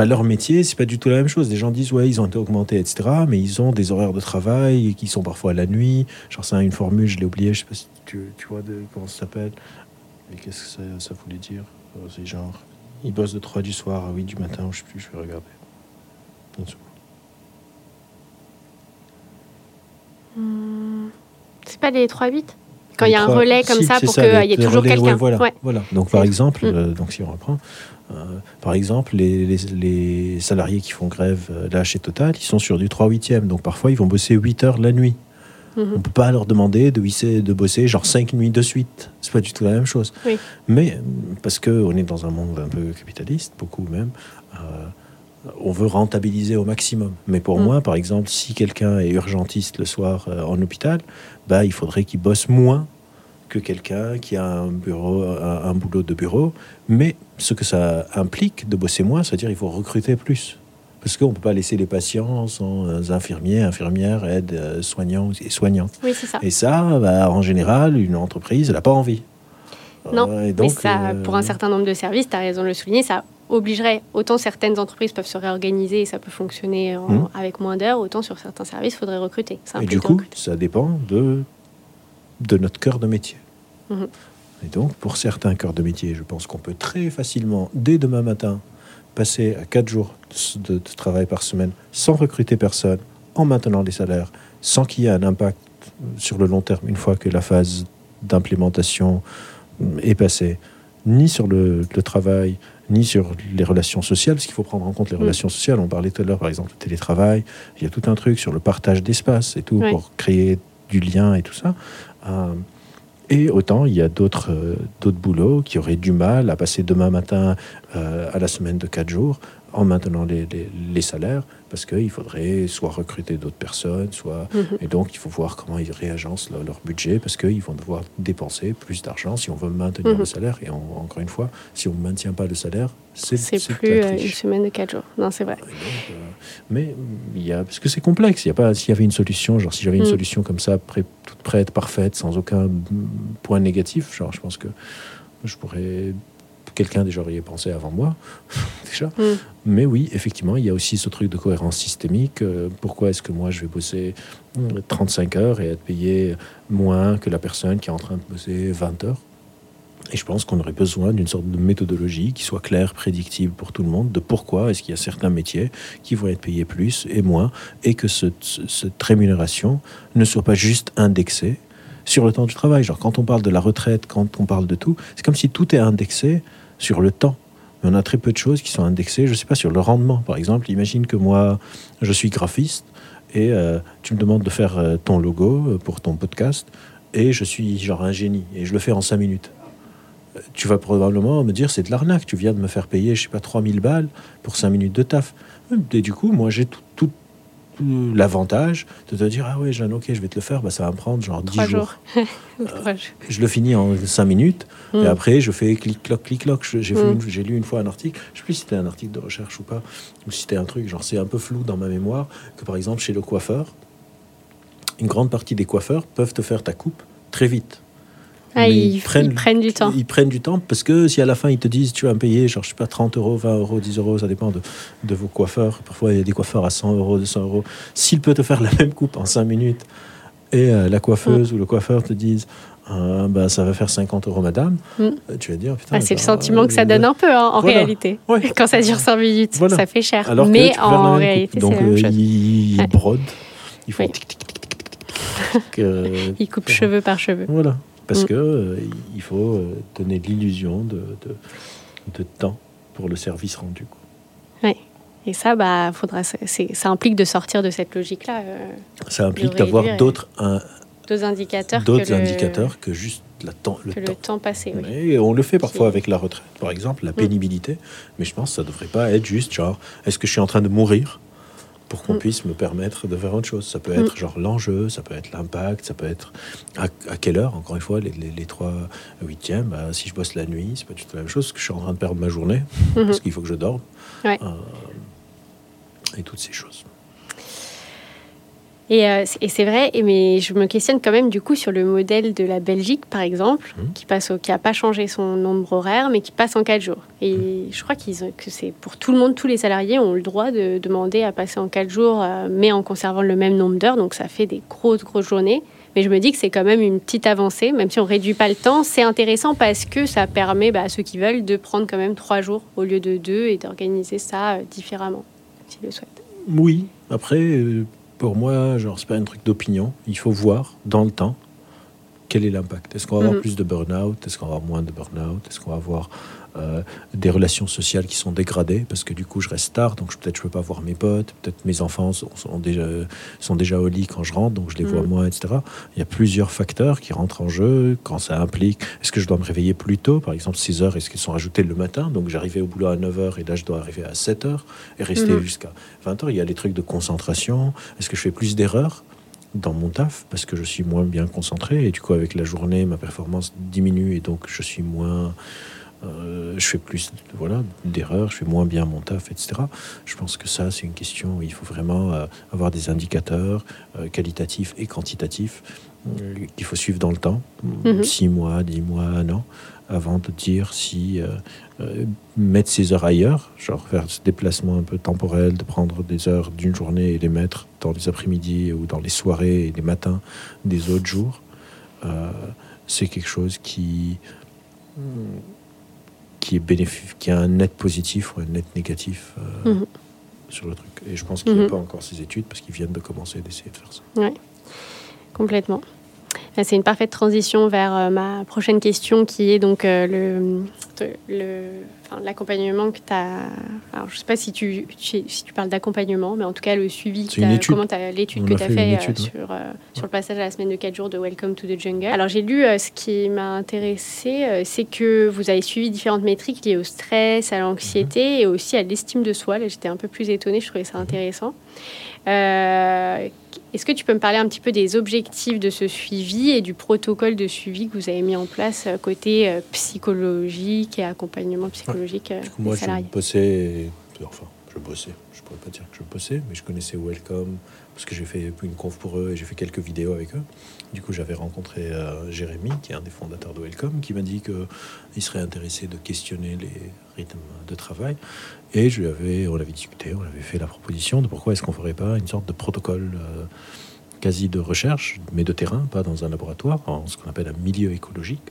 Bah, leur métier, c'est pas du tout la même chose. Des gens disent, ouais, ils ont été augmentés, etc. Mais ils ont des horaires de travail qui sont parfois la nuit. Genre, c'est une formule, je l'ai oublié, je sais pas si tu, tu vois comment ça s'appelle. Mais qu'est-ce que ça, ça voulait dire? Euh, C'est genre, ils bossent de 3 du soir à 8 du matin, je sais plus, je vais regarder. Seconde. C'est pas les 3-8 Quand il y a un relais comme ça pour qu'il les- y ait toujours quelqu'un. voilà, voilà. Donc, par Mm. exemple, Mm. euh, donc si on reprend, euh, par exemple, les, les- les salariés qui font grève euh, là chez Total, ils sont sur du 3 8 e Donc, parfois, ils vont bosser 8 heures la nuit. Mhm. On peut pas leur demander de, bosser genre 5 nuits de suite. C'est pas du tout la même chose. Oui. Mais euh, parce que on est dans un monde un peu capitaliste, beaucoup même, euh, on veut rentabiliser au maximum. Mais pour Mm. moi, par exemple, si quelqu'un est urgentiste le soir euh, en hôpital, bah, il faudrait qu'il bosse moins que quelqu'un qui a un bureau, un, un boulot de bureau. Mais ce que ça implique de bosser moins, c'est-à-dire qu'il faut recruter plus. Parce qu'on ne peut pas laisser les patients sans euh, infirmiers, infirmières, aides, euh, soignants et soignants. Oui, c'est ça. Et ça, bah, en général, une entreprise, elle n'a pas envie. Non, Euh, et Mais donc, ça, euh, pour un certain nombre de services, tu as raison de le souligner, ça obligerait, autant certaines entreprises peuvent se réorganiser et ça peut fonctionner en- Mhm. avec moins d'heures, autant sur certains services, il faudrait recruter. Ça Et du coup, recruter. ça dépend de, de notre cœur de métier. Mhm. Et donc, pour certains cœurs de métier, je pense qu'on peut très facilement, dès demain matin, passer à 4 jours de, de travail par semaine sans recruter personne, en maintenant les salaires, sans qu'il y ait un impact sur le long terme, une fois que la phase d'implémentation est passée, ni sur le, le travail, ni sur les relations sociales, parce qu'il faut prendre en compte les Mm. relations sociales. On parlait tout à l'heure, par exemple, du télétravail. Il y a tout un truc sur le partage d'espace et tout, Ouais. pour créer du lien et tout ça. Euh, et autant, il y a d'autres euh, d'autres boulots qui auraient du mal à passer demain matin euh, à la semaine de 4 jours en maintenant les, les- les salaires, parce qu'il faudrait soit recruter d'autres personnes, soit... Mhm. Et donc, il faut voir comment ils réagencent leur, leur budget, parce qu'ils vont devoir dépenser plus d'argent si on veut maintenir Mhm. le salaire. Et on- encore une fois, si on ne maintient pas le salaire, c'est C'est plus euh, une semaine de 4 jours. Non, c'est vrai. Donc, euh, mais il y a, parce que c'est complexe. Il y a pas, s'il y avait une solution, genre si j'avais une Mm. solution comme ça, prêt- toute prête, parfaite, sans aucun point négatif, genre je pense que je pourrais, quelqu'un déjà aurait pensé avant moi, déjà. Mm. Mais oui, effectivement, il y a aussi ce truc de cohérence systémique. Euh, pourquoi est-ce que moi je vais bosser mm, 35 heures et être payé moins que la personne qui est en train de bosser 20 heures? Et je pense qu'on aurait besoin d'une sorte de méthodologie qui soit claire, prédictible pour tout le monde, de pourquoi est-ce qu'il y a certains métiers qui vont être payés plus et moins, et que ce- ce- cette rémunération ne soit pas juste indexée sur le temps du travail. Genre quand on parle de la retraite, quand on parle de tout, c'est comme si tout est indexé sur le temps. Mais on a très peu de choses qui sont indexées, je ne sais pas, sur le rendement. Par exemple, imagine que moi, je suis graphiste et euh, tu me demandes de faire euh, ton logo euh, pour ton podcast et je suis genre un génie et je le fais en 5 minutes tu vas probablement me dire c'est de l'arnaque, tu viens de me faire payer, je sais pas, 3000 balles pour 5 minutes de taf. Et du coup, moi, j'ai tout, tout- l'avantage de te dire, ah ouais, Jeanne, ok, je vais te le faire, bah, ça va me prendre genre 10 Trois jours. jours. Jours. Je le finis en 5 minutes, Mm. et après, je fais clic-cloc, clic-cloc. J'ai Mm. lu une fois un article, je sais plus si c'était un article de recherche ou pas, ou si c'était un truc, genre c'est un peu flou dans ma mémoire, que par exemple, chez le coiffeur, une grande partie des coiffeurs peuvent te faire ta coupe très vite. Ah, Mais ils, ils prennent, du temps. Ils prennent du temps parce que si à la fin ils te disent tu vas me payer, genre je sais pas, 30 euros, 20 euros, 10 euros, ça dépend de, de vos coiffeurs. Parfois il y a des coiffeurs à 100 euros, 200 euros. S'il peut te faire la même coupe en 5 minutes et euh, la coiffeuse ou le coiffeur te disent euh, bah, ça va faire 50 euros madame, Mm. euh, tu vas dire putain. Ah, c'est le bah, sentiment que ça euh, donne un peu hein, en Voilà. réalité. Ouais. Quand ça dure 5 minutes, Voilà. ça fait cher. Alors Mais en réalité, Donc la même euh, chose. ils Ouais. brodent, ils font Oui. tic tic tic tic tic tic, euh, Ils coupent cheveux par cheveux. Voilà, parce Mm. que euh, il faut euh, donner l'illusion de, de, de temps pour le service rendu. quoi. Et ça, bah, faudra, ça implique de sortir de cette logique-là. euh, Ça implique d'avoir d'autres indicateurs. que d'autres le- indicateurs que juste la temps, le que temps. le temps passé. Oui. Et on le fait parfois avec la retraite, par exemple, la Mm. pénibilité. Mais je pense que ça devrait pas être juste genre, est-ce que je suis en train de mourir pour qu'on Mm. puisse me permettre de faire autre chose Ça peut Mm. être genre l'enjeu, ça peut être l'impact, ça peut être à, à quelle heure, encore une fois, les, les, les trois huitièmes. Bah, si je bosse la nuit, c'est pas du tout la même chose, parce que je suis en train de perdre ma journée, Mhm. parce qu'il faut que je dorme. Ouais. Euh, et toutes ces choses. Et, euh, et c'est vrai, mais je me questionne quand même du coup sur le modèle de la Belgique, par exemple, Mhm. qui passe au, qui a pas changé son nombre horaire, mais qui passe en 4 jours. Et Mhm. je crois qu'ils ont- que c'est pour tout le monde, tous les salariés ont le droit de demander à passer en 4 jours, euh, mais en conservant le même nombre d'heures. Donc ça fait des grosses, grosses journées. Mais je me dis que c'est quand même une petite avancée, même si on réduit pas le temps, c'est intéressant parce que ça permet bah, à ceux qui veulent de prendre quand même 3 jours au lieu de 2 et d'organiser ça euh, différemment, s'ils le souhaitent. Oui, après, pour moi, genre, c'est pas un truc d'opinion. Il faut voir dans le temps quel est l'impact? Est-ce qu'on va avoir Mhm. plus de burn-out? Est-ce qu'on va avoir moins de burn-out? Est-ce qu'on va avoir euh, des relations sociales qui sont dégradées? Parce que du coup, je reste tard, donc peut-être je peux pas voir mes potes, peut-être mes enfants sont, sont déjà, sont déjà au lit quand je rentre, donc je les vois Mhm. moins, etc. Il y a plusieurs facteurs qui rentrent en jeu quand ça implique. Est-ce que je dois me réveiller plus tôt? Par exemple, 6 heures, est-ce qu'ils sont ajoutés le matin? Donc j'arrivais au boulot à 9 heures et là, je dois arriver à 7 heures et rester Mhm. jusqu'à 20 heures. Il y a les trucs de concentration. Est-ce que je fais plus d'erreurs? Dans mon taf parce que je suis moins bien concentré et du coup avec la journée ma performance diminue et donc je suis moins euh, je fais plus voilà d'erreurs je fais moins bien mon taf etc je pense que ça c'est une question où il faut vraiment euh, avoir des indicateurs euh, qualitatifs et quantitatifs qu'il faut suivre dans le temps Mhm. 6 mois 10 mois un an avant de dire si mettre ses heures ailleurs, genre faire ce déplacement un peu temporel, de prendre des heures d'une journée et les mettre dans les après-midi ou dans les soirées et les matins des autres jours, euh, c'est quelque chose qui, qui est bénéfique, qui a un net positif ou un net négatif euh, Mhm. sur le truc. Et je pense qu'il n'y a Mhm. pas encore ces études parce qu'ils viennent de commencer d'essayer de faire ça. Complètement. Euh, C'est une parfaite transition vers euh, ma prochaine question qui est donc euh, le, l'accompagnement que tu as. Alors, je ne sais pas si tu, si tu parles d'accompagnement, mais en tout cas, le suivi, comment l'étude que tu as fait, sur, sur le passage à la semaine de 4 jours de Welcome to the Jungle. Alors, j'ai lu ce qui m'a intéressé, c'est que vous avez suivi différentes métriques liées au stress, à l'anxiété mhm. et aussi à l'estime de soi. Là, j'étais un peu plus étonnée, je trouvais ça intéressant. Est-ce que tu peux me parler un petit peu des objectifs de ce suivi et du protocole de suivi que vous avez mis en place euh, côté euh, psychologique et accompagnement psychologique coup, moi, je bossais, enfin, je bossais, je pourrais pas dire que je bossais, mais je connaissais Welcome parce que j'ai fait une conf pour eux et j'ai fait quelques vidéos avec eux. Du coup, j'avais rencontré Jérémy, qui est un des fondateurs de Welcome, qui m'a dit qu'il serait intéressé de questionner les rythmes de travail. Et je lui avais, on avait discuté, on avait fait la proposition de pourquoi est-ce qu'on ferait pas une sorte de protocole euh, quasi de recherche, mais de terrain, pas dans un laboratoire, en ce qu'on appelle un milieu écologique,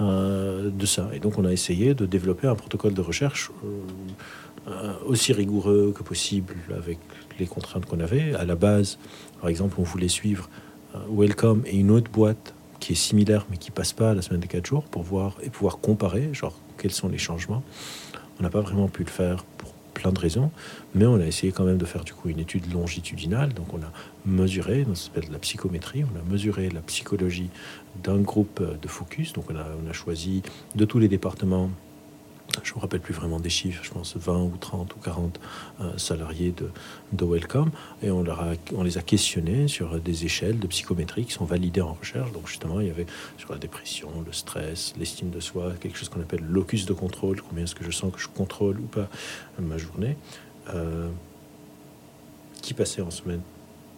euh, de ça. Et donc on a essayé de développer un protocole de recherche euh, aussi rigoureux que possible avec les contraintes qu'on avait. À la base, par exemple, on voulait suivre Welcome et une autre boîte qui est similaire mais qui passe pas la semaine de 4 jours pour voir et pouvoir comparer, genre quels sont les changements. On n'a pas vraiment pu le faire pour plein de raisons, mais on a essayé quand même de faire du coup une étude longitudinale. Donc on a mesuré, ça s'appelle la psychométrie, on a mesuré la psychologie d'un groupe de focus. Donc on a, on a choisi de tous les départements je ne me rappelle plus vraiment des chiffres, je pense 20 ou 30 ou 40 euh, salariés de, Welcome, et on, les a questionnés sur des échelles de psychométrie qui sont validées en recherche. Donc justement, il y avait sur la dépression, le stress, l'estime de soi, quelque chose qu'on appelle le locus de contrôle, combien est-ce que je sens que je contrôle ou pas ma journée, euh, qui passait en semaine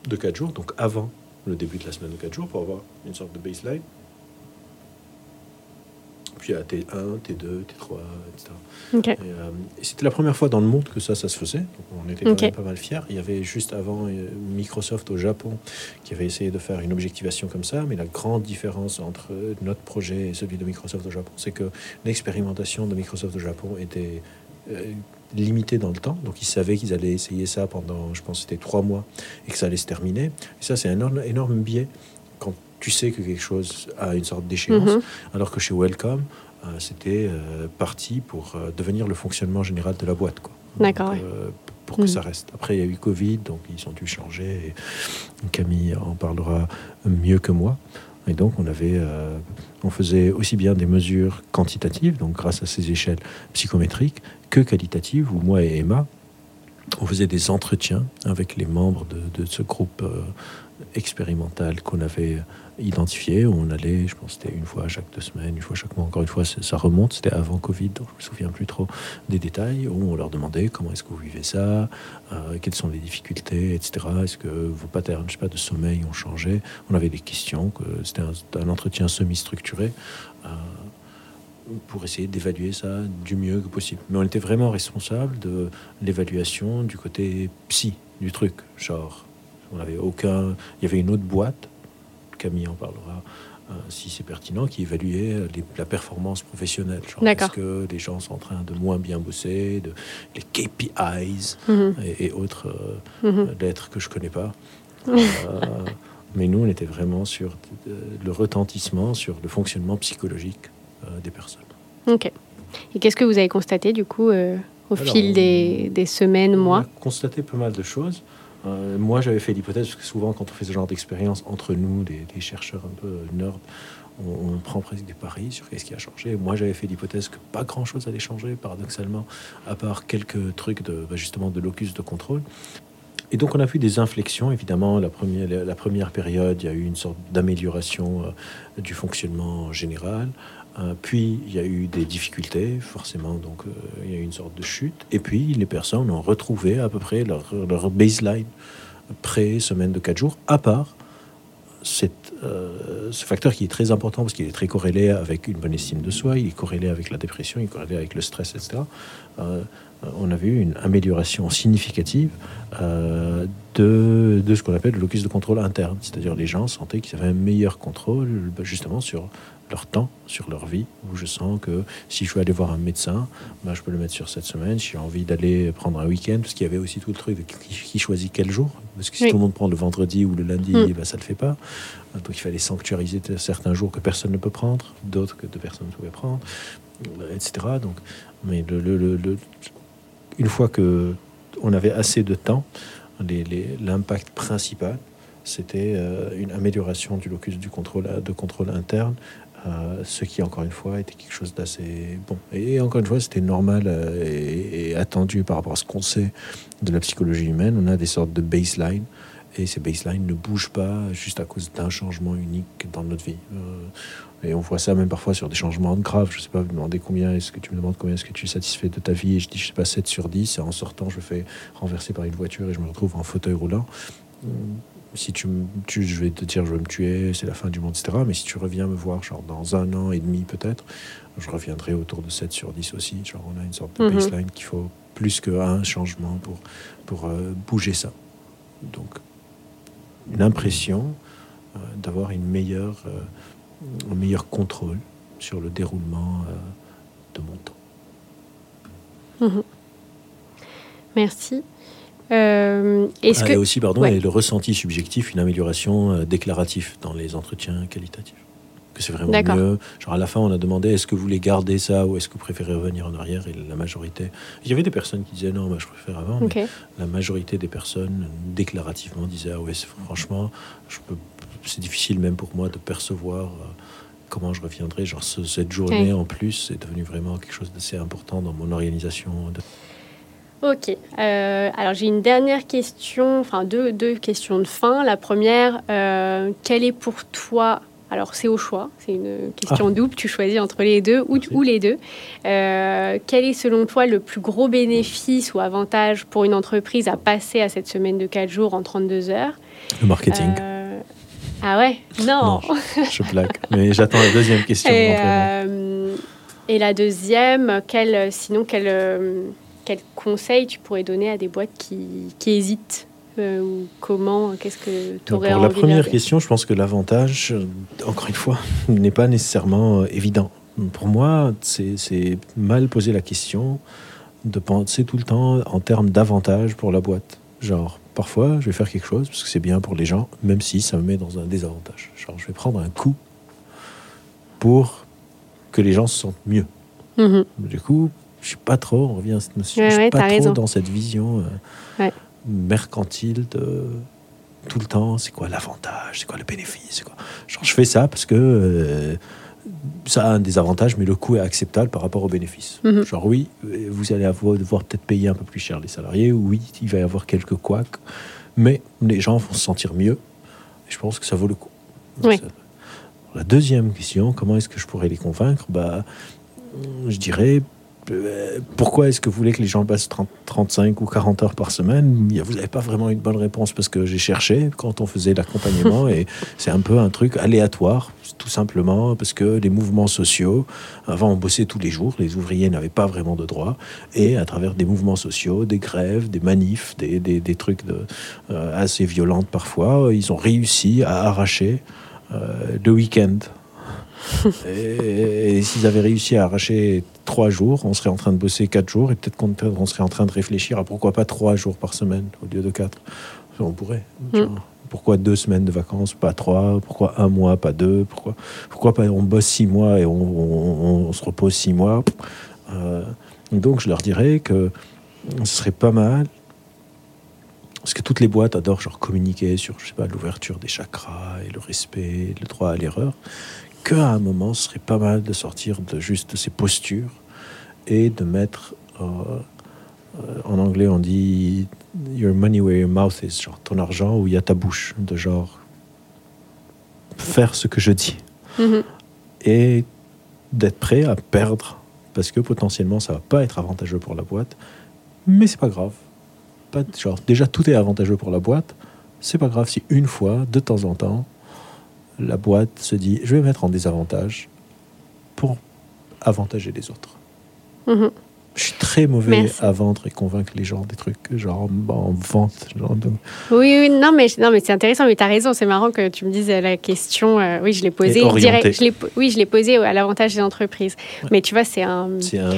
de 4 jours, donc avant le début de la semaine de 4 jours, pour avoir une sorte de baseline puis à T1, T2, T3, etc. Et, c'était la première fois dans le monde que ça, ça se faisait. Donc on était quand même pas mal fiers. Il y avait juste avant euh, Microsoft au Japon qui avait essayé de faire une objectivation comme ça, mais la grande différence entre notre projet et celui de Microsoft au Japon, c'est que l'expérimentation de Microsoft au Japon était euh, limitée dans le temps. Donc ils savaient qu'ils allaient essayer ça pendant, je pense, c'était trois mois et que ça allait se terminer. Et ça, c'est un énorme, énorme biais tu sais que quelque chose a une sorte d'échéance, mhm. alors que chez Welcome, euh, c'était euh, parti pour euh, devenir le fonctionnement général de la boîte. D'accord. Pour que mhm. ça reste. Après, il y a eu Covid, donc ils ont dû changer. Et Camille en parlera mieux que moi. Et donc, on avait, on faisait aussi bien des mesures quantitatives, donc grâce à ces échelles psychométriques, que qualitatives, où moi et Emma, on faisait des entretiens avec les membres de, de ce groupe expérimental qu'on avait identifié. Où on allait, je pense c'était une fois chaque deux semaines, une fois chaque mois. Encore une fois, ça remonte. C'était avant Covid, donc je me souviens plus trop des détails. Où on leur demandait comment est-ce que vous vivez ça, euh, quelles sont les difficultés, etc. Est-ce que vos patterns, je sais pas, de sommeil ont changé? On avait des questions. Que c'était un, entretien semi-structuré. Euh, pour essayer d'évaluer ça du mieux que possible. Mais on était vraiment responsable de l'évaluation du côté psy du truc, genre on aucun. Il y avait une autre boîte, Camille en parlera euh, si c'est pertinent, qui évaluait la performance professionnelle. Est-ce que les gens sont en train de moins bien bosser, de, les KPIs mhm. et, autres euh, mhm. lettres que je connais pas. Euh, mais nous, on était vraiment sur le retentissement, sur le fonctionnement psychologique des personnes. Ok. Et qu'est-ce que vous avez constaté du coup au fil des, des, semaines, mois a constaté pas mal de choses. Euh, moi, j'avais fait l'hypothèse, parce que souvent, quand on fait ce genre d'expérience entre nous, des, chercheurs un peu nerds, on, prend presque des paris sur qu'est-ce qui a changé. Moi, j'avais fait l'hypothèse que pas grand-chose allait changer, paradoxalement, à part quelques trucs de, bah, justement de locus de contrôle. Et donc, on a vu des inflexions, évidemment. La première, la première période, il y a eu une sorte d'amélioration euh, du fonctionnement général. Euh, puis il y a eu des difficultés, forcément, donc euh, il y a eu une sorte de chute. Et puis les personnes ont retrouvé à peu près leur, baseline pré-semaine de 4 jours, à part euh, ce facteur qui est très important parce qu'il est très corrélé avec une bonne estime de soi, il est corrélé avec la dépression, il est corrélé avec le stress, etc. on a vu une amélioration significative de, ce qu'on appelle le locus de contrôle interne, c'est-à-dire les gens sentaient qu'ils avaient un meilleur contrôle justement sur leur temps sur leur vie, où je sens que si je veux aller voir un médecin, ben, je peux le mettre sur cette semaine. Si j'ai envie d'aller prendre un week-end, parce qu'il y avait aussi tout le truc de qui, choisit quel jour. Parce que si Oui. tout le monde prend le vendredi ou le lundi, Mm. ben, ça ne le fait pas. Donc il fallait sanctuariser certains jours que personne ne peut prendre, d'autres que deux personnes pouvaient prendre, euh, etc. Donc, mais le, le- le- une fois que on avait assez de temps, les- les- l'impact principal, c'était euh, une amélioration du locus du contrôle, de contrôle interne, euh, ce qui, encore une fois, était quelque chose d'assez bon. Et encore une fois, c'était normal euh, et, attendu par rapport à ce qu'on sait de la psychologie humaine. On a des sortes de baseline, et ces baselines ne bougent pas juste à cause d'un changement unique dans notre vie. Euh, et on voit ça même parfois sur des changements graves. Je sais pas, vous me demandez combien est-ce que tu me demandes combien est-ce que tu es satisfait de ta vie, et je dis, je sais pas, 7 sur 10, et en sortant, je fais renverser par une voiture et je me retrouve en fauteuil roulant. Si tu me tues, je vais te dire je vais me tuer, c'est la fin du monde, etc. Mais si tu reviens me voir, genre dans un an et demi peut-être, je reviendrai autour de 7 sur 10 aussi. Genre on a une sorte de Mhm. baseline qu'il faut plus qu'un changement pour, pour euh, bouger ça. Donc une impression euh, d'avoir une meilleure, euh, un meilleur contrôle sur le déroulement euh, de mon temps. Merci. Euh, Est-ce Ah, que aussi, pardon, Ouais. et le ressenti subjectif, une amélioration euh, déclarative dans les entretiens qualitatifs. Que c'est vraiment mieux. Genre à la fin, on a demandé est-ce que vous voulez garder ça ou est-ce que vous préférez revenir en arrière? Et la majorité. Il y avait des personnes qui disaient non, moi je préfère avant. mais Ok. la majorité des personnes déclarativement disaient ah ouais, franchement, je peux, c'est difficile même pour moi de percevoir euh, comment je reviendrai. Genre ce- cette journée en plus est devenu vraiment quelque chose d'assez important dans mon organisation. de- Ok. Euh, alors j'ai une dernière question, enfin deux, deux questions de fin. La première, euh, quel est pour toi alors c'est au choix, c'est une question double, tu choisis entre les deux ou, Ah. Ou les deux. Euh, quel est selon toi le plus gros bénéfice ou avantage pour une entreprise à passer à cette semaine de 4 jours en 32 heures? Le marketing. Euh, Ah ouais Non, Non, je blague. Mais j'attends la deuxième question. Et, et la deuxième, quel, sinon, quel, euh, quel conseil tu pourrais donner à des boîtes qui, qui hésitent euh, Ou comment Qu'est-ce que tu Donc, aurais pour envie la première question, je pense que l'avantage, euh, encore une fois, n'est pas nécessairement euh, évident. Pour moi, c'est mal poser la question de penser tout le temps en termes d'avantage pour la boîte. Genre, parfois, je vais faire quelque chose parce que c'est bien pour les gens, même si ça me met dans un désavantage. Genre, je vais prendre un coup pour que les gens se sentent mieux. Mhm. Du coup, je suis pas trop, on revient à cette notion, Ouais, je suis ouais, pas trop raison. dans cette vision euh, Ouais. mercantile de tout le temps, c'est quoi l'avantage, c'est quoi le bénéfice, quoi. Genre, je fais ça parce que euh, ça a un désavantage, mais le coût est acceptable par rapport au bénéfice. Mhm. Genre, oui, vous allez avoir, devoir peut-être payer un peu plus cher les salariés, oui, il va y avoir quelques couacs, mais les gens vont se sentir mieux, et je pense que ça vaut le coup. Donc, Oui. ça- La deuxième question, comment est-ce que je pourrais les convaincre? Bah, Je dirais, pourquoi est-ce que vous voulez que les gens passent 30, 35 ou 40 heures par semaine? Vous n'avez pas vraiment une bonne réponse parce que j'ai cherché quand on faisait l'accompagnement et c'est un peu un truc aléatoire, tout simplement parce que les mouvements sociaux, avant on bossait tous les jours, les ouvriers n'avaient pas vraiment de droits et à travers des mouvements sociaux, des grèves, des manifs, des, des- des trucs de, euh, assez violentes parfois, ils ont réussi à arracher euh, le week-end. et, et s'ils avaient réussi à arracher trois jours, on serait en train de bosser quatre jours et peut-être qu'on on serait en train de réfléchir à pourquoi pas trois jours par semaine au lieu de quatre. On pourrait. Mm. Pourquoi deux semaines de vacances, pas trois? Pourquoi un mois, pas deux? Pourquoi, pourquoi pas on bosse six mois et on, on- on se repose six mois? Euh, Donc je leur dirais que ce serait pas mal parce que toutes les boîtes adorent genre communiquer sur je sais pas l'ouverture des chakras et le respect, le droit à l'erreur. Qu'à un moment, ce serait pas mal de sortir de juste ces postures et de mettre euh, euh, en anglais on dit your money where your mouth is, genre ton argent où il y a ta bouche, de genre faire ce que je dis Mhm. et d'être prêt à perdre parce que potentiellement ça va pas être avantageux pour la boîte, mais c'est pas grave. Pas, genre, déjà tout est avantageux pour la boîte, c'est pas grave si une fois, de temps en temps, la boîte se dit je vais mettre en désavantage pour avantager les autres. Mhm. Je suis très mauvais à vendre et convaincre les gens des trucs, genre en vente. Genre Oui, oui, non, mais, non, mais c'est intéressant, mais tu as raison, c'est marrant que tu me dises la question. Euh, oui, je l'ai posée. Direct, je oui, je l'ai posée à l'avantage des entreprises. Mais tu vois, c'est un. C'est un,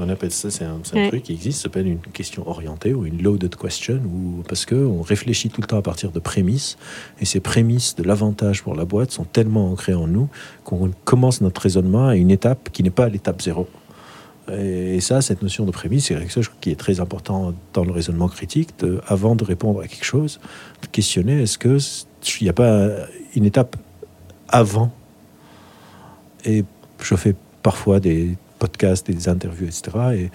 on appelle ça, c'est un, truc qui existe, ça s'appelle une question orientée ou une loaded question, où, parce qu'on réfléchit tout le temps à partir de prémices, et ces prémices de l'avantage pour la boîte sont tellement ancrées en nous qu'on commence notre raisonnement à une étape qui n'est pas l'étape zéro. Et ça, cette notion de prémisse, c'est quelque chose qui est très important dans le raisonnement critique. avant de répondre à quelque chose, de questionner est-ce qu'il n'y a pas une étape avant? Et je fais parfois des podcasts, des interviews, etc. Et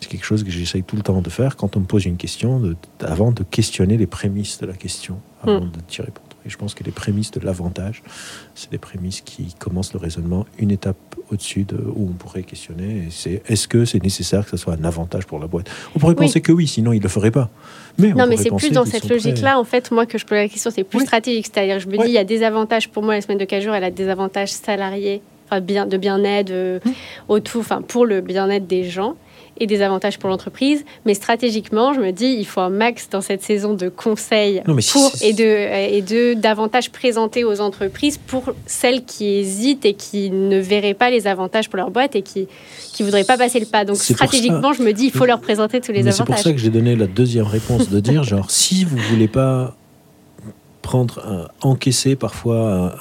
c'est quelque chose que j'essaye tout le temps de faire quand on me pose une question, avant de questionner les prémices de la question, avant hmm. de tirer répondre. Et je pense que les prémices de l'avantage, c'est des prémices qui commencent le raisonnement une étape au-dessus de où on pourrait questionner. C'est est-ce que c'est nécessaire que ce soit un avantage pour la boîte? On pourrait penser que oui, sinon il ne le ferait pas. Mais non, mais c'est plus dans cette logique-là, en fait, moi, que je pose la question, c'est plus stratégique. C'est-à-dire, je me dis, il y a des avantages pour moi, la semaine de 4 jours, elle a des avantages salariés, enfin, bien, de bien-être, euh, autour, enfin, pour le bien-être des gens et des avantages pour l'entreprise. Mais stratégiquement, je me dis, il faut un max dans cette saison de conseils pour, et, de, et de davantage présenter aux entreprises pour celles qui hésitent et qui ne verraient pas les avantages pour leur boîte et qui ne voudraient pas passer le pas. Donc stratégiquement, je me dis, il faut leur présenter tous les avantages. C'est pour ça que j'ai donné la deuxième réponse de dire, genre, si vous voulez pas prendre, encaisser parfois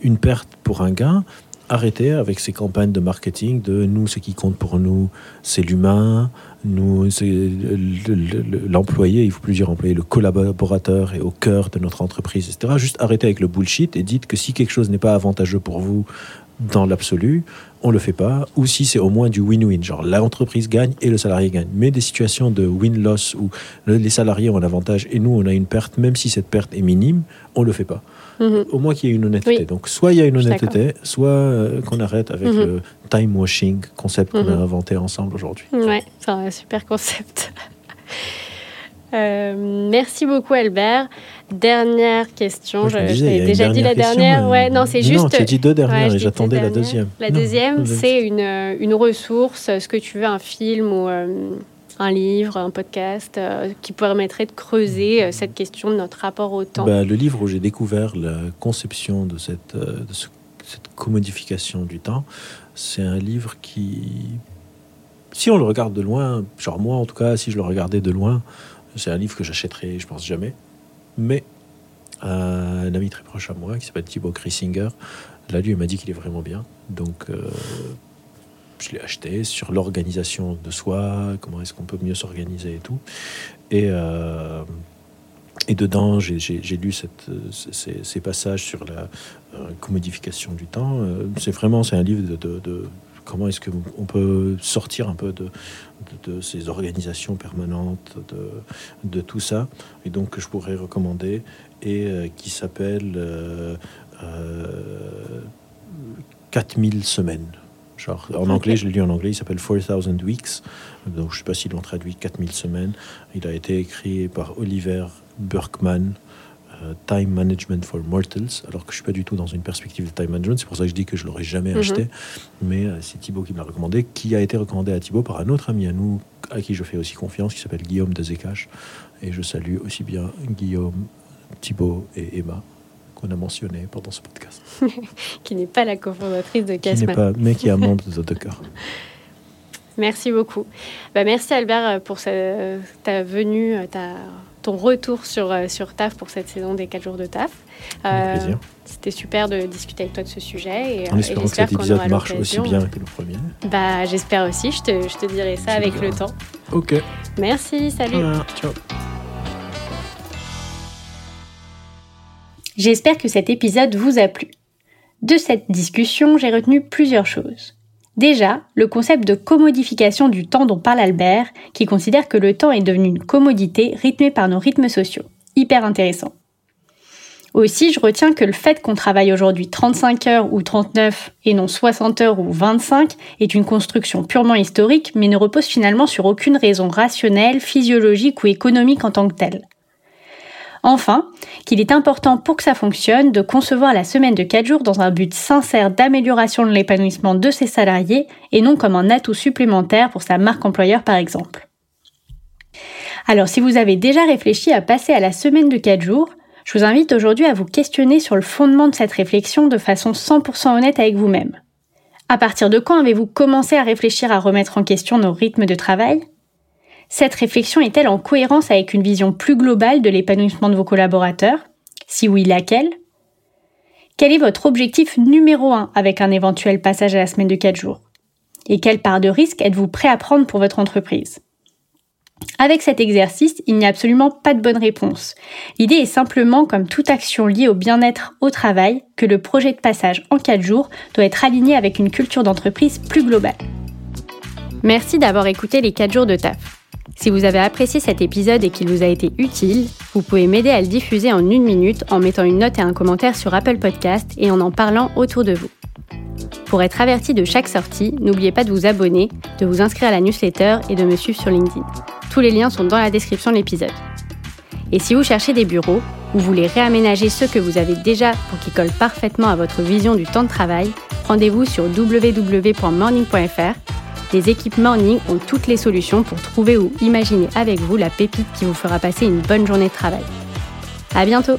une perte pour un gain, arrêter avec ces campagnes de marketing de nous, ce qui compte pour nous, c'est l'humain, nous, l'employé, il faut plus dire employé, le collaborateur est au cœur de notre entreprise, etc. Juste arrêter avec le bullshit et dites que si quelque chose n'est pas avantageux pour vous dans l'absolu, on le fait pas, ou si c'est au moins du win-win, genre l'entreprise gagne et le salarié gagne. Mais des situations de win-loss où les salariés ont un avantage et nous on a une perte, même si cette perte est minime, on le fait pas. Au moins qu'il y ait une honnêteté. Donc, soit il y a une honnêteté, soit euh, qu'on arrête avec mhm. le time washing concept qu'on a mhm. inventé ensemble aujourd'hui. Ouais, c'est un super concept. Euh, merci beaucoup Albert. Dernière question. je J'ai déjà dit la dernière. Ouais, non, c'est juste. Non, tu as dit deux dernières et j'attendais la deuxième. La deuxième, c'est une, une, ressource, ce que tu veux, un film ou euh, un livre, un podcast euh, qui permettrait de creuser euh, cette question de notre rapport au temps bah, Le livre où j'ai découvert la conception de cette, euh, cette commodification du temps, c'est un livre qui, si on le regarde de loin, genre moi en tout cas, si je le regardais de loin, c'est un livre que j'achèterais, je pense jamais. Mais un ami très proche à moi qui s'appelle Thibaut Chrissinger, là lui il m'a dit qu'il est vraiment bien. Donc je l'ai acheté sur l'organisation de soi, comment est-ce qu'on peut mieux s'organiser et tout. Et, euh, et dedans, j'ai lu ces, passages sur la euh, commodification du temps. Euh, c'est vraiment c'est un livre de, comment est-ce qu'on peut sortir un peu de, de, ces organisations permanentes, de, de, tout ça, et donc que je pourrais recommander, et qui s'appelle 4000 semaines en anglais, je l'ai lu en anglais, il s'appelle 4000 Weeks. Donc, je ne sais pas s'ils l'ont traduit 4000 semaines. Il a été écrit par Oliver Burkman, euh, Time Management for Mortals, alors que je ne suis pas du tout dans une perspective de time management. C'est pour ça que je dis que je ne l'aurais jamais mhm. acheté. Mais euh, c'est Thibaut qui me l'a recommandé, qui a été recommandé à Thibaut par un autre ami à nous, à qui je fais aussi confiance, qui s'appelle Guillaume de. Et je salue aussi bien Guillaume, Thibaut et Emma qu'on a mentionné pendant ce podcast. qui n'est pas la cofondatrice de Casman. Pas, mais qui est un membre de cœur. Merci beaucoup. Bah, merci Albert pour ta venue, ta, ton retour sur, sur TAF pour cette saison des 4 jours de TAF. Euh, C'était super de discuter avec toi de ce sujet. Et, en espérant que cet épisode marche aussi bien que le premier. Bah, J'espère aussi, je te, je te dirai ça avec le temps. Ok. Merci, salut. ciao. J'espère que cet épisode vous a plu. De cette discussion, j'ai retenu plusieurs choses. Déjà, le concept de commodification du temps dont parle Albert, qui considère que le temps est devenu une commodité rythmée par nos rythmes sociaux. Hyper intéressant. Aussi, je retiens que le fait qu'on travaille aujourd'hui 35 heures ou 39 et non 60 heures ou 25 est une construction purement historique, mais ne repose finalement sur aucune raison rationnelle, physiologique ou économique en tant que telle. Enfin, qu'il est important pour que ça fonctionne de concevoir la semaine de 4 jours dans un but sincère d'amélioration de l'épanouissement de ses salariés et non comme un atout supplémentaire pour sa marque employeur par exemple. Alors si vous avez déjà réfléchi à passer à la semaine de 4 jours, je vous invite aujourd'hui à vous questionner sur le fondement de cette réflexion de façon 100% honnête avec vous-même. À partir de quand avez-vous commencé à réfléchir à remettre en question nos rythmes de travail? Cette réflexion est-elle en cohérence avec une vision plus globale de l'épanouissement de vos collaborateurs? Si oui, laquelle? Quel est votre objectif numéro 1 avec un éventuel passage à la semaine de 4 jours? Et quelle part de risque êtes-vous prêt à prendre pour votre entreprise? Avec cet exercice, il n'y a absolument pas de bonne réponse. L'idée est simplement, comme toute action liée au bien-être au travail, que le projet de passage en 4 jours doit être aligné avec une culture d'entreprise plus globale. Merci d'avoir écouté les 4 jours de taf. Si vous avez apprécié cet épisode et qu'il vous a été utile, vous pouvez m'aider à le diffuser en une minute en mettant une note et un commentaire sur Apple Podcast et en en parlant autour de vous. Pour être averti de chaque sortie, n'oubliez pas de vous abonner, de vous inscrire à la newsletter et de me suivre sur LinkedIn. Tous les liens sont dans la description de l'épisode. Et si vous cherchez des bureaux ou voulez réaménager ceux que vous avez déjà pour qu'ils collent parfaitement à votre vision du temps de travail, rendez-vous sur www.morning.fr. Les équipes Morning ont toutes les solutions pour trouver ou imaginer avec vous la pépite qui vous fera passer une bonne journée de travail. À bientôt!